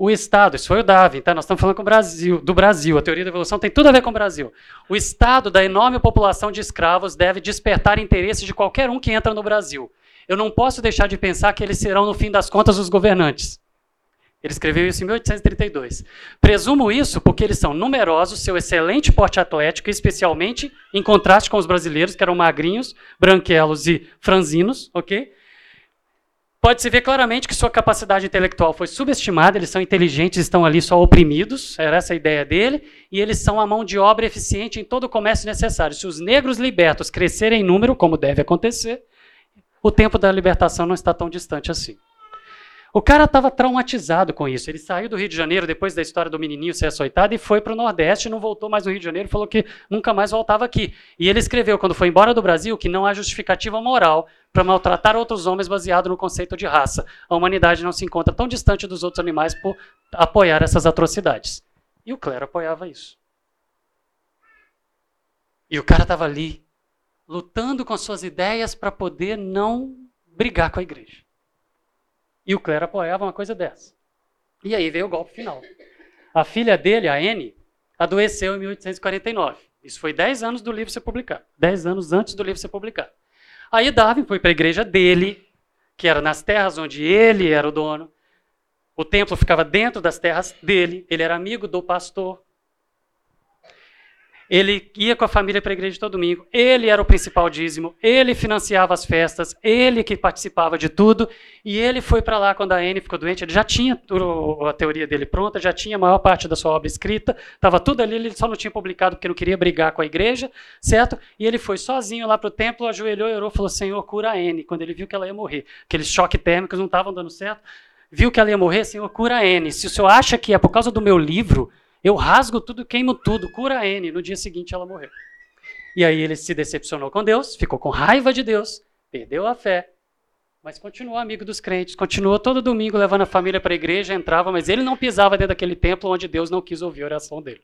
O Estado, isso foi o Darwin, tá? Nós estamos falando Brasil, do Brasil. A teoria da evolução tem tudo a ver com o Brasil. O Estado da enorme população de escravos deve despertar interesse de qualquer um que entra no Brasil. Eu não posso deixar de pensar que eles serão, no fim das contas, os governantes. Ele escreveu isso em 1832. Presumo isso porque eles são numerosos, seu excelente porte atlético, especialmente em contraste com os brasileiros, que eram magrinhos, branquelos e franzinos, ok? Pode-se ver claramente que sua capacidade intelectual foi subestimada, eles são inteligentes, estão ali só oprimidos, era essa a ideia dele, e eles são a mão de obra eficiente em todo o comércio necessário. Se os negros libertos crescerem em número, como deve acontecer, o tempo da libertação não está tão distante assim. O cara estava traumatizado com isso. Ele saiu do Rio de Janeiro depois da história do menininho ser açoitado e foi para o Nordeste, não voltou mais no Rio de Janeiro, falou que nunca mais voltava aqui. E ele escreveu, quando foi embora do Brasil, que não há justificativa moral para maltratar outros homens baseado no conceito de raça. A humanidade não se encontra tão distante dos outros animais por apoiar essas atrocidades. E o clero apoiava isso. E o cara estava ali, lutando com suas ideias para poder não brigar com a igreja. E o clero apoiava uma coisa dessa. E aí veio o golpe final. A filha dele, a Anne, adoeceu em 1849. Isso foi 10 anos do livro ser publicado. 10 anos antes do livro ser publicado. Aí Darwin foi para a igreja dele, que era nas terras onde ele era o dono. O templo ficava dentro das terras dele. Ele era amigo do pastor. Ele ia com a família para a igreja todo domingo. Ele era o principal dízimo. Ele financiava as festas. Ele que participava de tudo. E ele foi para lá quando a Anne ficou doente. Ele já tinha a teoria dele pronta, já tinha a maior parte da sua obra escrita. Estava tudo ali. Ele só não tinha publicado porque não queria brigar com a igreja, certo? E ele foi sozinho lá para o templo, ajoelhou e orou, falou: Senhor, cura a Anne. Quando ele viu que ela ia morrer, aqueles choques térmicos não estavam dando certo. Viu que ela ia morrer, Senhor, cura a Anne. Se o senhor acha que é por causa do meu livro eu rasgo tudo, queimo tudo, cura a N. No dia seguinte ela morreu. E aí ele se decepcionou com Deus, ficou com raiva de Deus, perdeu a fé, mas continuou amigo dos crentes, continuou todo domingo levando a família para a igreja, entrava, mas ele não pisava dentro daquele templo onde Deus não quis ouvir a oração dele.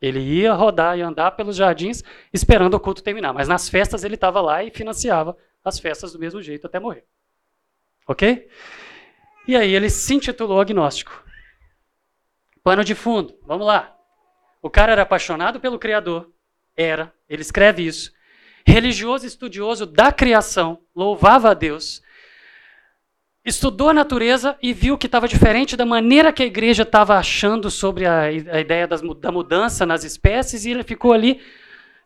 Ele ia rodar e andar pelos jardins esperando o culto terminar, mas nas festas ele estava lá e financiava as festas do mesmo jeito até morrer. Ok? E aí ele se intitulou agnóstico. Pano de fundo, vamos lá. O cara era apaixonado pelo Criador, era, ele escreve isso. Religioso estudioso da criação, louvava a Deus. Estudou a natureza e viu que estava diferente da maneira que a igreja estava achando sobre a, a ideia das, da mudança nas espécies, e ele ficou ali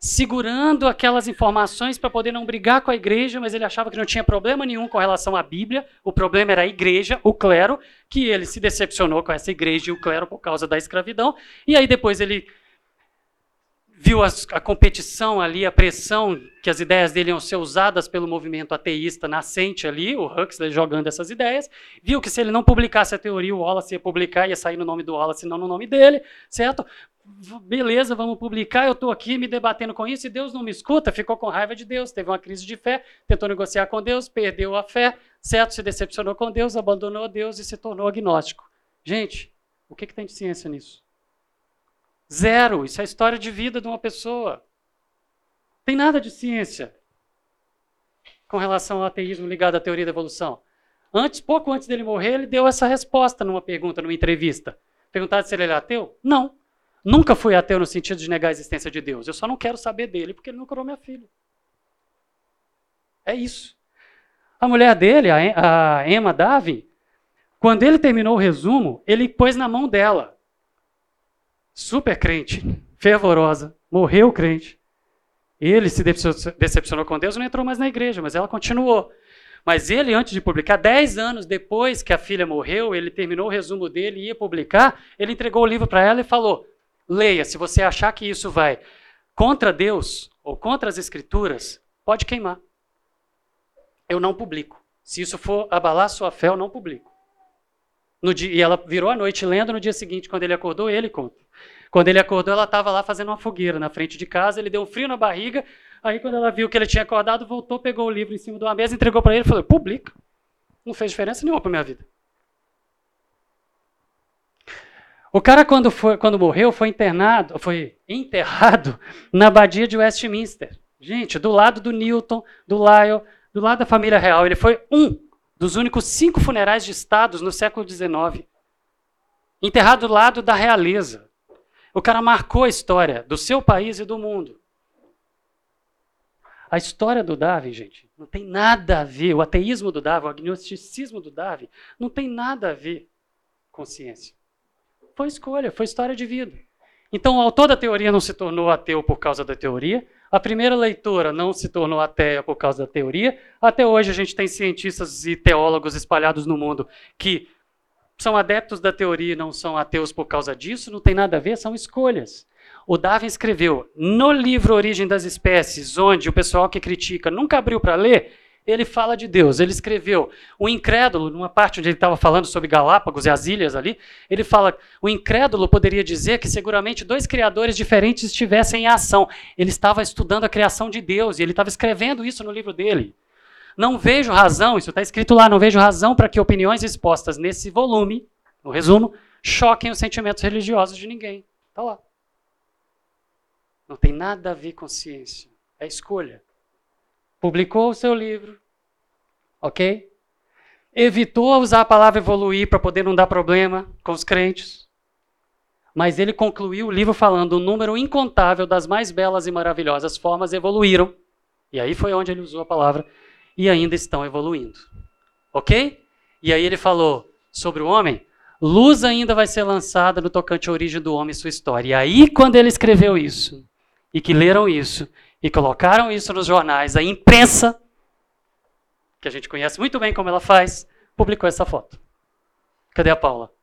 segurando aquelas informações para poder não brigar com a igreja, mas ele achava que não tinha problema nenhum com relação à Bíblia. O problema era a igreja, o clero, que ele se decepcionou com essa igreja e o clero por causa da escravidão. E aí depois ele viu as, a competição ali, a pressão que as ideias dele iam ser usadas pelo movimento ateísta nascente ali, o Huxley jogando essas ideias, viu que se ele não publicasse a teoria, o Wallace ia publicar, ia sair no nome do Wallace, não no nome dele, certo? Beleza, vamos publicar, eu estou aqui me debatendo com isso e Deus não me escuta, ficou com raiva de Deus, teve uma crise de fé, tentou negociar com Deus, perdeu a fé, certo? Se decepcionou com Deus, abandonou Deus e se tornou agnóstico. Gente, o que, que tem de ciência nisso? Zero. Isso é a história de vida de uma pessoa. Tem nada de ciência com relação ao ateísmo ligado à teoria da evolução. Antes, pouco antes dele morrer, ele deu essa resposta numa pergunta, numa entrevista. Perguntaram se ele era ateu? Não. Nunca fui ateu no sentido de negar a existência de Deus. Eu só não quero saber dele porque ele não curou minha filha. É isso. A mulher dele, a Emma Davi, quando ele terminou o resumo, ele pôs na mão dela. Super crente, fervorosa, morreu crente. Ele se decepcionou com Deus, não entrou mais na igreja, mas ela continuou. Mas ele, antes de publicar, dez anos depois que a filha morreu, ele terminou o resumo dele e ia publicar, ele entregou o livro para ela e falou: leia, se você achar que isso vai contra Deus ou contra as escrituras, pode queimar. Eu não publico. Se isso for abalar sua fé, eu não publico. Dia, e ela virou a noite lendo, no dia seguinte, quando ele acordou, ele conta. Quando ele acordou, ela estava lá fazendo uma fogueira na frente de casa, ele deu um frio na barriga, aí quando ela viu que ele tinha acordado, voltou, pegou o livro em cima de uma mesa, entregou para ele e falou, publica. Não fez diferença nenhuma para minha vida. O cara, quando, foi, quando morreu, foi internado, foi enterrado na abadia de Westminster. Gente, do lado do Newton, do Lyle, do lado da família real. Ele foi um dos únicos cinco funerais de estados no século XIX. Enterrado do lado da realeza. O cara marcou a história do seu país e do mundo. A história do Darwin, gente, não tem nada a ver. O ateísmo do Darwin, o agnosticismo do Darwin, não tem nada a ver com ciência. Foi escolha, foi história de vida. Então, o autor da teoria não se tornou ateu por causa da teoria, a primeira leitora não se tornou ateia por causa da teoria. Até hoje a gente tem cientistas e teólogos espalhados no mundo que são adeptos da teoria e não são ateus por causa disso, não tem nada a ver, são escolhas. O Darwin escreveu no livro Origem das Espécies, onde o pessoal que critica nunca abriu para ler, ele fala de Deus. Ele escreveu o incrédulo, numa parte onde ele estava falando sobre Galápagos e as ilhas ali, ele fala: o incrédulo poderia dizer que seguramente dois criadores diferentes estivessem em ação. Ele estava estudando a criação de Deus e ele estava escrevendo isso no livro dele. Não vejo razão, isso está escrito lá, não vejo razão para que opiniões expostas nesse volume, no resumo, choquem os sentimentos religiosos de ninguém. Está lá. Não tem nada a ver com ciência. É escolha publicou o seu livro, ok? Evitou usar a palavra evoluir para poder não dar problema com os crentes. Mas ele concluiu o livro falando um número incontável das mais belas e maravilhosas formas evoluíram. E aí foi onde ele usou a palavra e ainda estão evoluindo. Ok? E aí ele falou sobre o homem, luz ainda vai ser lançada no tocante à origem do homem e sua história. E aí, quando ele escreveu isso, e que leram isso, e colocaram isso nos jornais, a imprensa, que a gente conhece muito bem como ela faz, publicou essa foto. Cadê a Paula?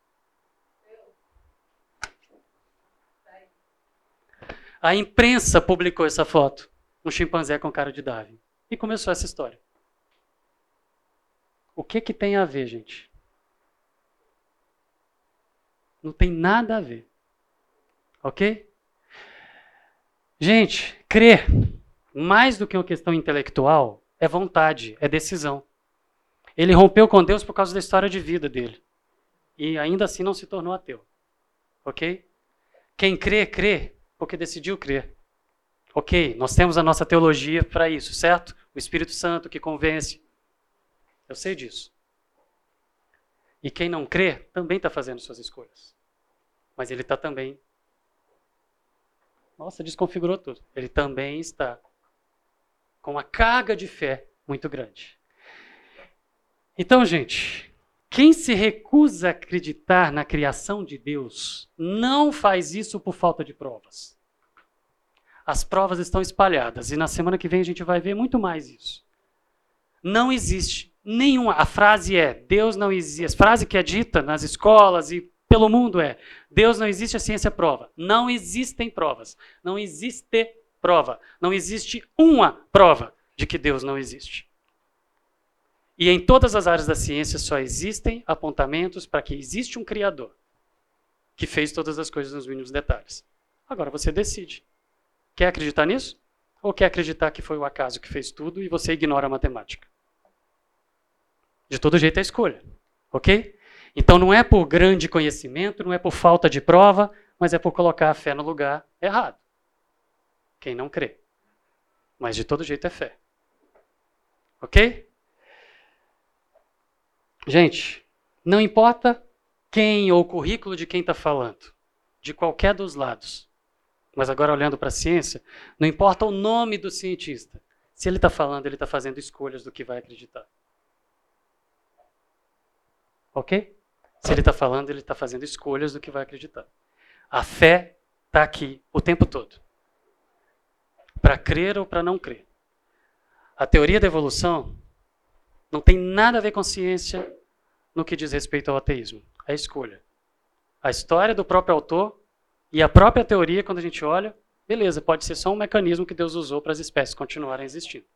A imprensa publicou essa foto. Um chimpanzé com cara de Darwin. E começou essa história. O que que tem a ver, gente? Não tem nada a ver. Ok? Gente, crer, mais do que uma questão intelectual, é vontade, é decisão. Ele rompeu com Deus por causa da história de vida dele. E ainda assim não se tornou ateu. Ok? Quem crê, crê, porque decidiu crer. Ok, nós temos a nossa teologia para isso, certo? O Espírito Santo que convence. Eu sei disso. E quem não crê também está fazendo suas escolhas. Mas ele está também nossa, desconfigurou tudo. Ele também está com uma carga de fé muito grande. Então, gente, quem se recusa a acreditar na criação de Deus não faz isso por falta de provas. As provas estão espalhadas e na semana que vem a gente vai ver muito mais isso. Não existe nenhuma. A frase é: Deus não existe. A frase que é dita nas escolas e pelo mundo é: Deus não existe, a ciência prova. Não existem provas. Não existe prova. Não existe uma prova de que Deus não existe. E em todas as áreas da ciência só existem apontamentos para que existe um Criador que fez todas as coisas nos mínimos detalhes. Agora você decide. Quer acreditar nisso? Ou quer acreditar que foi o acaso que fez tudo e você ignora a matemática? De todo jeito é escolha. Ok? Então não é por grande conhecimento, não é por falta de prova, mas é por colocar a fé no lugar errado. Quem não crê. Mas de todo jeito é fé. Ok? Gente, não importa quem ou o currículo de quem está falando, de qualquer dos lados. Mas agora olhando para a ciência, não importa o nome do cientista. Se ele está falando, ele está fazendo escolhas do que vai acreditar. Ok? Se ele está falando, ele está fazendo escolhas do que vai acreditar. A fé está aqui o tempo todo. para crer ou para não crer. A teoria da evolução não tem nada a ver com ciência no que diz respeito ao ateísmo. É escolha. A história do próprio autor e a própria teoria, quando a gente olha, beleza, pode ser só um mecanismo que Deus usou para as espécies continuarem existindo.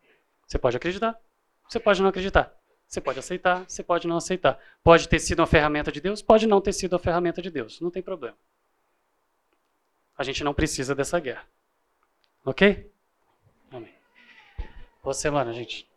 Você pode acreditar, você pode não acreditar. Você pode aceitar, você pode não aceitar. Pode ter sido uma ferramenta de Deus, pode não ter sido uma ferramenta de Deus. Não tem problema. A gente não precisa dessa guerra. Ok? Amém. Boa semana, gente.